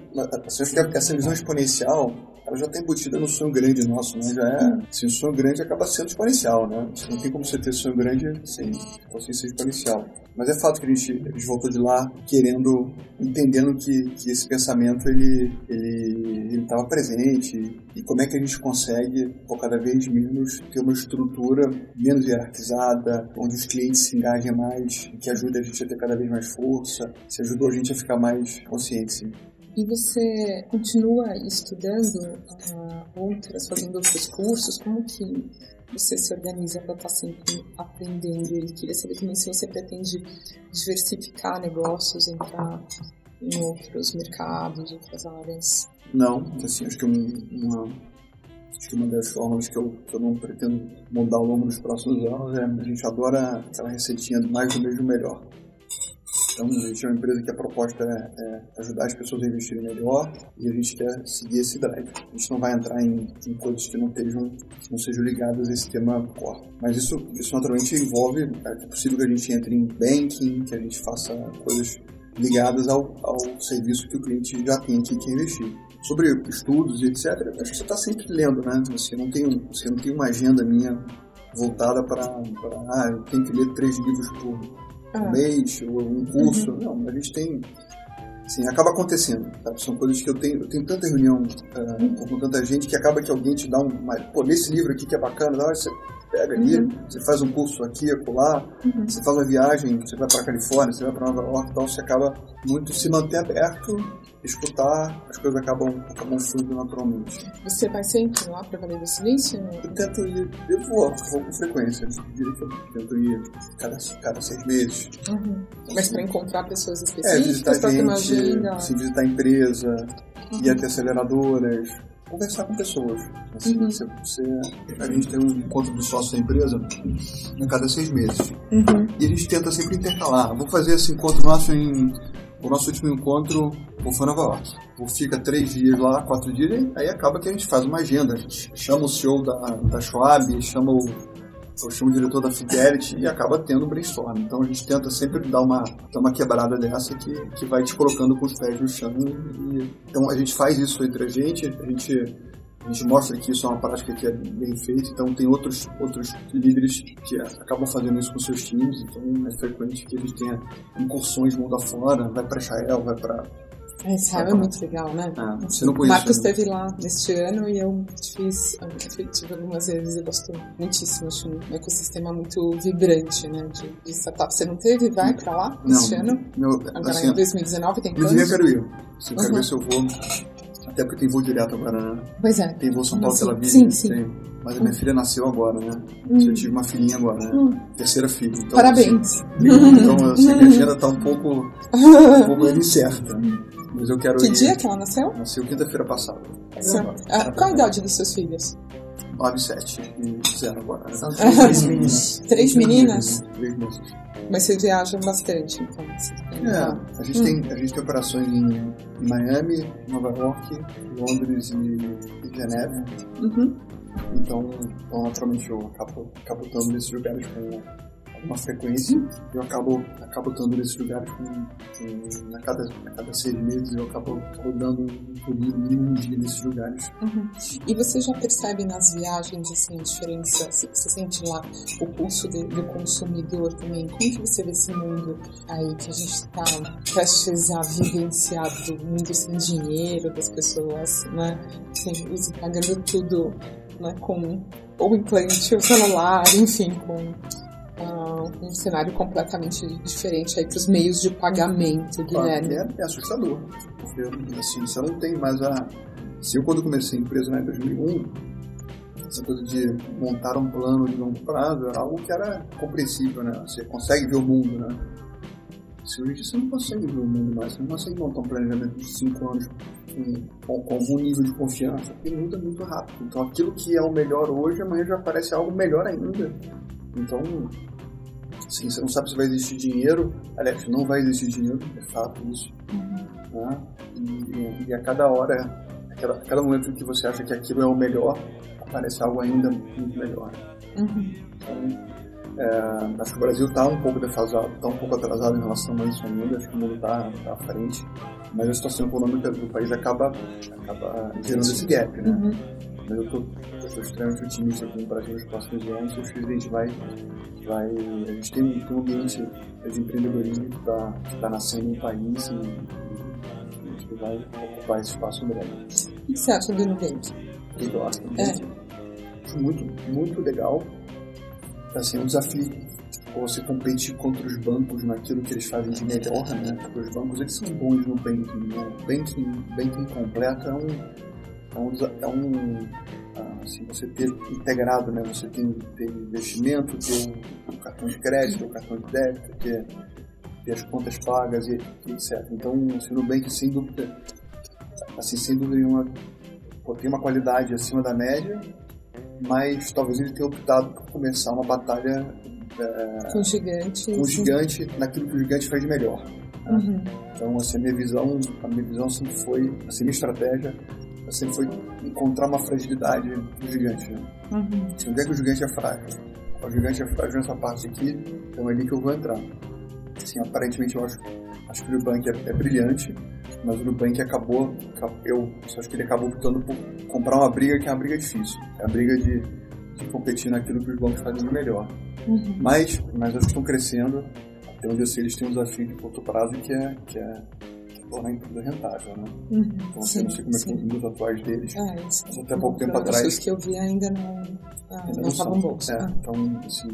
assim, acho que essa visão exponencial ela já está embutida no sonho grande nosso, né? Já é, assim, o sonho grande acaba sendo exponencial, né? Não tem como você ter sonho grande sem, sem ser exponencial. Mas é fato que a gente, a gente voltou de lá querendo, entendendo que, que esse pensamento ele ele estava presente e como é que a gente consegue, por cada vez menos, ter uma estrutura menos hierarquizada, onde os clientes se engajem mais, que ajude a gente a ter cada vez mais força, se ajudou a gente a ficar mais consciente. Sim. E você continua estudando uh, outras, fazendo outros cursos? Como que você se organiza para estar tá sempre aprendendo? Ele queria saber também se você pretende diversificar negócios, entrar em outros mercados, outras áreas. Não, assim, acho que uma, acho que uma das formas que eu, que eu não pretendo mudar ao longo dos próximos anos é a gente adora aquela receitinha do mais do mesmo melhor. Então, a gente é uma empresa que a proposta é, é, ajudar as pessoas a investirem melhor e a gente quer seguir esse drive. A gente não vai entrar em, em coisas que não, estejam, que não sejam ligadas a esse tema core. Mas isso, isso naturalmente envolve, é, possível que a gente entre em banking, que a gente faça coisas ligadas ao, ao serviço que o cliente já tem aqui que investir. Sobre estudos e etc., acho que você está sempre lendo, né? Você não tem, você não tem uma agenda minha voltada para, ah, eu tenho que ler três livros por ah. mês ou um curso. Uhum. Não, a gente tem. Assim, acaba acontecendo, sabe? São coisas que eu tenho, eu tenho tanta reunião uh, com tanta gente que acaba que alguém te dá um. Pô, nesse livro aqui que é bacana, dá, você pega ali, uhum. você faz um curso aqui, acolá, uhum. você faz uma viagem, você vai para Califórnia, você vai para Nova York, então você acaba muito se manter aberto, escutar, as coisas acabam, acabam fluindo naturalmente. Você vai sempre lá para Vale do Silício? Eu tento ir, eu vou, vou com frequência, eu diria que eu tento ir cada, cada seis meses. Uhum. Mas para encontrar pessoas específicas, é, visitar gente, sim, visitar a empresa, uhum. ir até aceleradoras, conversar com pessoas. Assim, uhum. você, você, a gente tem um encontro do sócio da empresa a cada seis meses. Uhum. E a gente tenta sempre intercalar. Vou fazer esse encontro nosso em. O nosso último encontro foi Nova York. Fica três dias lá, quatro dias, e aí acaba que a gente faz uma agenda. A gente chama o CEO da, da Schwab, chama o eu chamo o diretor da Fidelity e acaba tendo um brainstorm. Então a gente tenta sempre dar uma, dar uma quebrada dessa que, que vai te colocando com os pés no chão. E, então a gente faz isso entre a gente, a gente, a gente mostra que isso é uma prática que é bem feita, então tem outros, outros líderes que acabam fazendo isso com seus times, então é frequente que a gente tenha incursões mundo afora, vai para Israel, vai para é, Israel é muito legal, né? Ah, você não conhece, Marcos esteve lá neste ano e eu fiz, eu tive algumas vezes e gosto muitíssimo. Acho um ecossistema muito vibrante, né? De, de startup. Você não teve? Vai pra lá não, este ano? Meu, agora assim, em 2019 tem planos? Eu quero ir. Assim, eu quero ver se eu vou. Até porque tem voo direto agora, né? Pois é. Tem voo São Paulo pela vida. Sim, sim. Tem. Mas a minha filha nasceu agora, né? Hum. Eu tive uma filhinha agora, né? Hum. Terceira filha. Então, Parabéns. Assim, então, assim, a minha agenda tá um pouco, um pouco incerta. Mas eu quero Que ir... dia que ela nasceu? Nasceu quinta-feira passada. Ah, qual a idade dos seus filhos? 9, 7 e 0 agora. São três meninas. Três meninas? Três meses. Mas vocês viajam bastante, então. É, a gente, hum. tem, a gente tem operações em, Miami, Nova York, Londres e, e Geneve. Uhum. Então, então, naturalmente, eu acabo, acabo estando nesses lugares com uma frequência. Eu acabo, acabo estando nesses lugares com, a, cada, a cada seis meses, eu acabo, acabo dando um mínimo um dia nesses lugares. Uhum. E você já percebe nas viagens assim, a diferença? Você sente lá o pulso de, do consumidor também? Como que você vê esse mundo aí que a gente está prestes a vivenciar do mundo sem dinheiro das pessoas, né? Sem, pagando tudo né, com ou implante, o celular, enfim, com um cenário completamente diferente aí para os meios de pagamento, Guilherme. É, é assustador. Porque, assim, você não tem mais a... Se eu, quando comecei a empresa né, em 2001, essa coisa de montar um plano de longo prazo era algo que era compreensível, né? Você consegue ver o mundo, né? Se hoje você não consegue ver o mundo mais, você não consegue montar um planejamento de 5 anos com, com, algum nível de confiança, porque muda muito rápido. Então aquilo que é o melhor hoje, amanhã já aparece algo melhor ainda. Então, assim, você não sabe se vai existir dinheiro. Aliás, não vai existir dinheiro, é fato isso. Uhum. Né? E, e, a cada hora, a cada, a cada momento que você acha que aquilo é o melhor, aparece algo ainda muito melhor. Uhum. Então, É, acho que o Brasil está um pouco defasado, está um pouco atrasado em relação a isso ainda, acho que o mundo está tá à frente, mas a situação econômica do país acaba, acaba gerando esse gap, né? Uhum. Mas eu estou extremamente otimista com o Brasil nos próximos anos, acho que a gente vai, vai a gente tem, um ambiente de empreendedorismo que está tá nascendo no país e, e a gente vai ocupar esse espaço em breve. O que você acha do Nubank? O que eu acho? É muito, muito legal. Assim, é um desafio você competir contra os bancos naquilo que eles fazem de melhor, né? Porque os bancos eles são bons no banking, né? Banking, banking completo é um, é um, é um ah, assim, você ter integrado, né? Você tem ter investimento, ter o cartão de crédito, o cartão de débito, ter, ter as contas pagas e, e etc. Então, no banking sem dúvida, assim, sem dúvida nenhuma, tem uma qualidade acima da média mas talvez ele tenha optado por começar uma batalha é, com gigante, com gigante naquilo que o gigante faz de melhor. Né? Uhum. Então, assim, a minha visão, a minha visão sempre foi, assim, minha estratégia sempre foi encontrar uma fragilidade do gigante. Né? Uhum. Assim, onde é que o gigante é frágil? O gigante é frágil nessa parte aqui, então é ali que eu vou entrar. Assim, aparentemente eu acho, acho que o Nubank é, é brilhante, mas o Nubank acabou, eu acho que ele acabou optando por comprar uma briga que é uma briga difícil, é a briga de, de competir naquilo que os bancos fazem de melhor. Uhum. Mas, mas que estão crescendo, até onde eu sei, eles têm um desafio de curto prazo que é, que é tornar a empresa rentável, né? Uhum. Então, assim, sim, não sei como é que estão os atuais deles, ah, mas até pouco tempo atrás... Os que eu vi ainda não, ah, ainda não estavam bons. É, ah. Então, assim,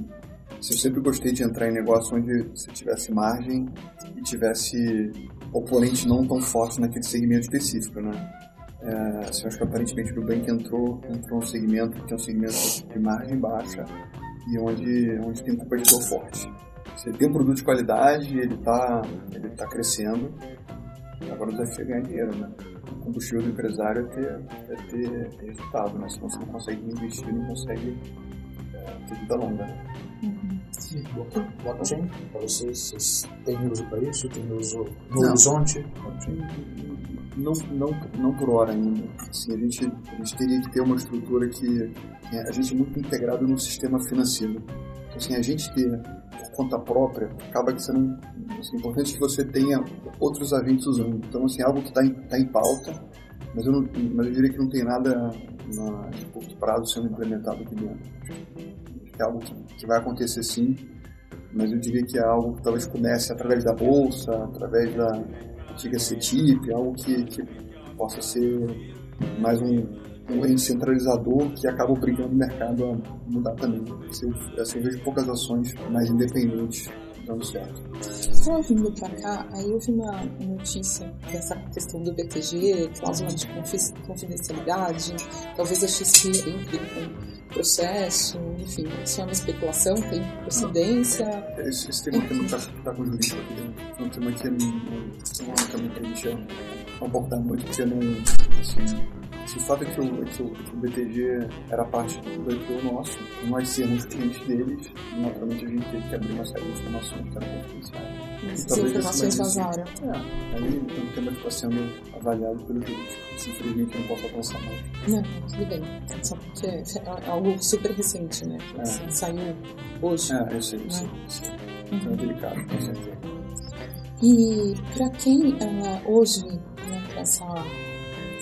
eu sempre gostei de entrar em negócio onde você tivesse margem e tivesse oponente não tão forte naquele segmento específico, né? É, assim, acho que aparentemente o Nubank entrou, entrou um segmento que é um segmento de margem baixa e onde, onde tem um competidor forte. Você tem um produto de qualidade, ele está ele tá crescendo, agora o desafio é ganhar dinheiro, né? O combustível do empresário é ter, é ter, resultado, né? Senão você não consegue investir, não consegue é, ter vida longa, Uhum. Blockchain, para vocês, vocês têm uso para isso? Tem uso no não. horizonte? Não, não, não por hora ainda. Assim, a, gente, a gente teria que ter uma estrutura que, que a gente é muito integrado no sistema financeiro. Então, assim, a gente ter por conta própria, acaba que sendo assim, importante que você tenha outros agentes usando. Então, assim, é algo que está em, tá em pauta, mas eu, não, mas eu diria que não tem nada na, de curto prazo sendo implementado aqui dentro é algo que, que vai acontecer sim, mas eu diria que é algo que talvez comece através da bolsa, através da antiga CETIP, algo que, que possa ser mais um, um centralizador que acaba obrigando o mercado a mudar também. Assim, eu vejo poucas ações mais independentes dando certo. Estava vindo para cá, aí eu vi uma notícia dessa questão do BTG, cláusula de confidencialidade, talvez a XP entre com processo, enfim, isso é uma especulação, tem procedência. Esse, esse tema que não está tá com jurídico aqui dentro, um tema que não, não é também que a gente não abordar muito, porque não, assim, se o fato é que o, que o, que o BTG era parte do IPO nosso, nós sermos clientes deles, naturalmente a gente teve que abrir uma série de informações que eram confidenciais. Essas informações vazaram. É, aí o tema está sendo avaliado pelo jurídico. Eu não posso avançar mais. Não, tudo bem. Só porque é algo super recente, né? É. Assim, saiu hoje. É, eu sei, sei. sei. Uhum. É delicado, com certeza. E para quem uh, hoje, né, essa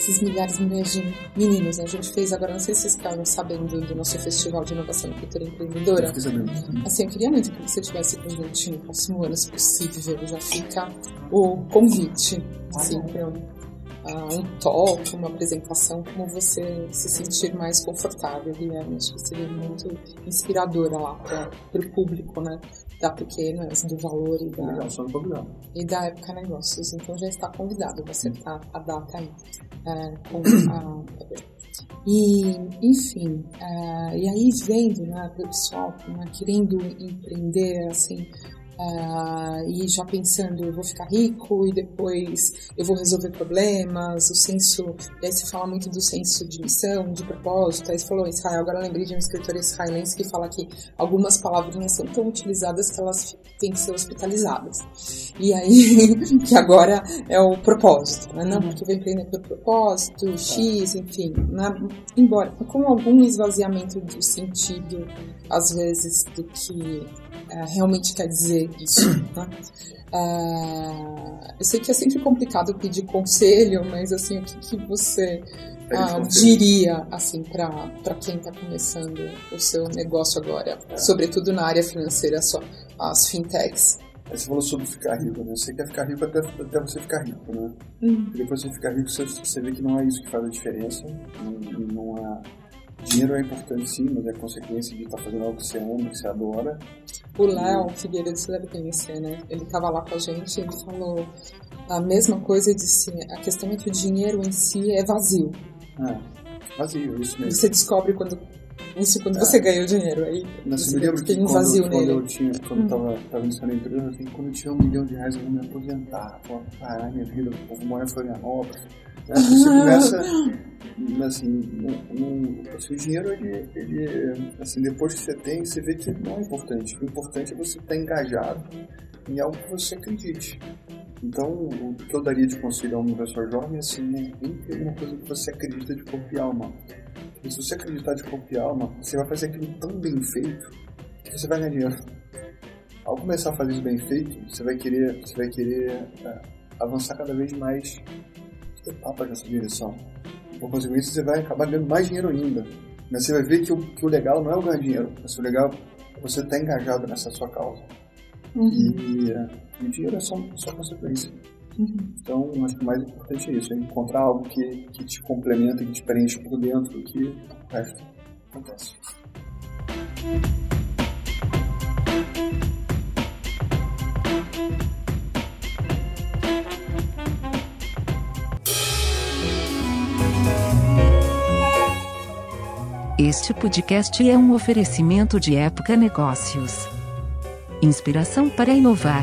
esses milhares e milhares de meninos. A gente fez agora, não sei se vocês ficaram sabendo do nosso Festival de Inovação e Cultura Empreendedora. Assim, eu queria muito que você tivesse com a gente no próximo ano, se possível. Já fica o convite, assim, para um, uh, um talk, uma apresentação, como você se sentir mais confortável, Guilherme. Acho que seria muito inspiradora lá para o público, né? da Pequenas, do Valor e da, e da Época Negócios. Então já está convidado, você está a data aí é, com a e, enfim, é, e aí vendo, né, o pessoal né, querendo empreender, assim, Uh, e já pensando, eu vou ficar rico e depois eu vou resolver problemas, o senso, e aí se fala muito do senso de missão, de propósito, aí você falou Israel, agora eu lembrei de uma escritora israelense que fala que algumas palavrinhas são tão utilizadas que elas têm que ser hospitalizadas. E aí, que agora é o propósito, né? Não, uhum. porque vou empreender por propósito. X, enfim, né? embora com algum esvaziamento do sentido, às vezes, do que é, realmente quer dizer isso. Né? É, eu sei que é sempre complicado pedir conselho, mas assim, o que, que você ah, diria assim para quem está começando o seu negócio agora, é. sobretudo na área financeira, só, as fintechs? Você falou sobre ficar rico, né? Você quer ficar rico até, até você ficar rico, né? Hum. Depois você ficar rico, você, você vê que não é isso que faz a diferença. Não, não é Dinheiro é importante sim, mas é consequência de estar tá fazendo algo que você ama, que você adora. O Léo Figueiredo, você deve conhecer, né? Ele estava lá com a gente e ele falou a mesma coisa e disse: a questão é que o dinheiro em si é vazio. É, vazio, isso mesmo. Você descobre quando. Isso quando é. você ganha o dinheiro, aí Mas você me lembro tem um quando, vazio quando nele. Eu tinha, quando hum. eu tava, tava iniciando a empresa, assim, quando eu tinha um milhão de reais eu vou me aposentar. Vou parar minha vida, vou morar em Florianópolis. Né? Você começa assim, um, assim, o dinheiro, ele, ele, assim, depois que você tem, você vê que não é importante. O importante é você estar engajado em algo que você acredite. Então, o que eu daria de conselho a um investidor jovem é assim, né? tem uma coisa que você acredita de corpo e alma. E se você acreditar de corpo e alma, você vai fazer aquilo tão bem feito que você vai ganhar dinheiro. Ao começar a fazer isso bem feito, você vai querer, você vai querer é, avançar cada vez mais etapas nessa direção. Por consequência, você vai acabar ganhando mais dinheiro ainda. Mas você vai ver que o, que o legal não é o ganhar dinheiro, mas o legal é você estar tá engajado nessa sua causa. Uhum. E, e, o dinheiro é só, só consequência. Uhum. Então, acho que o mais importante é isso, é encontrar algo que, que te complementa, que te preenche por dentro, que o resto acontece. Este podcast é um oferecimento de Época Negócios. Inspiração para inovar.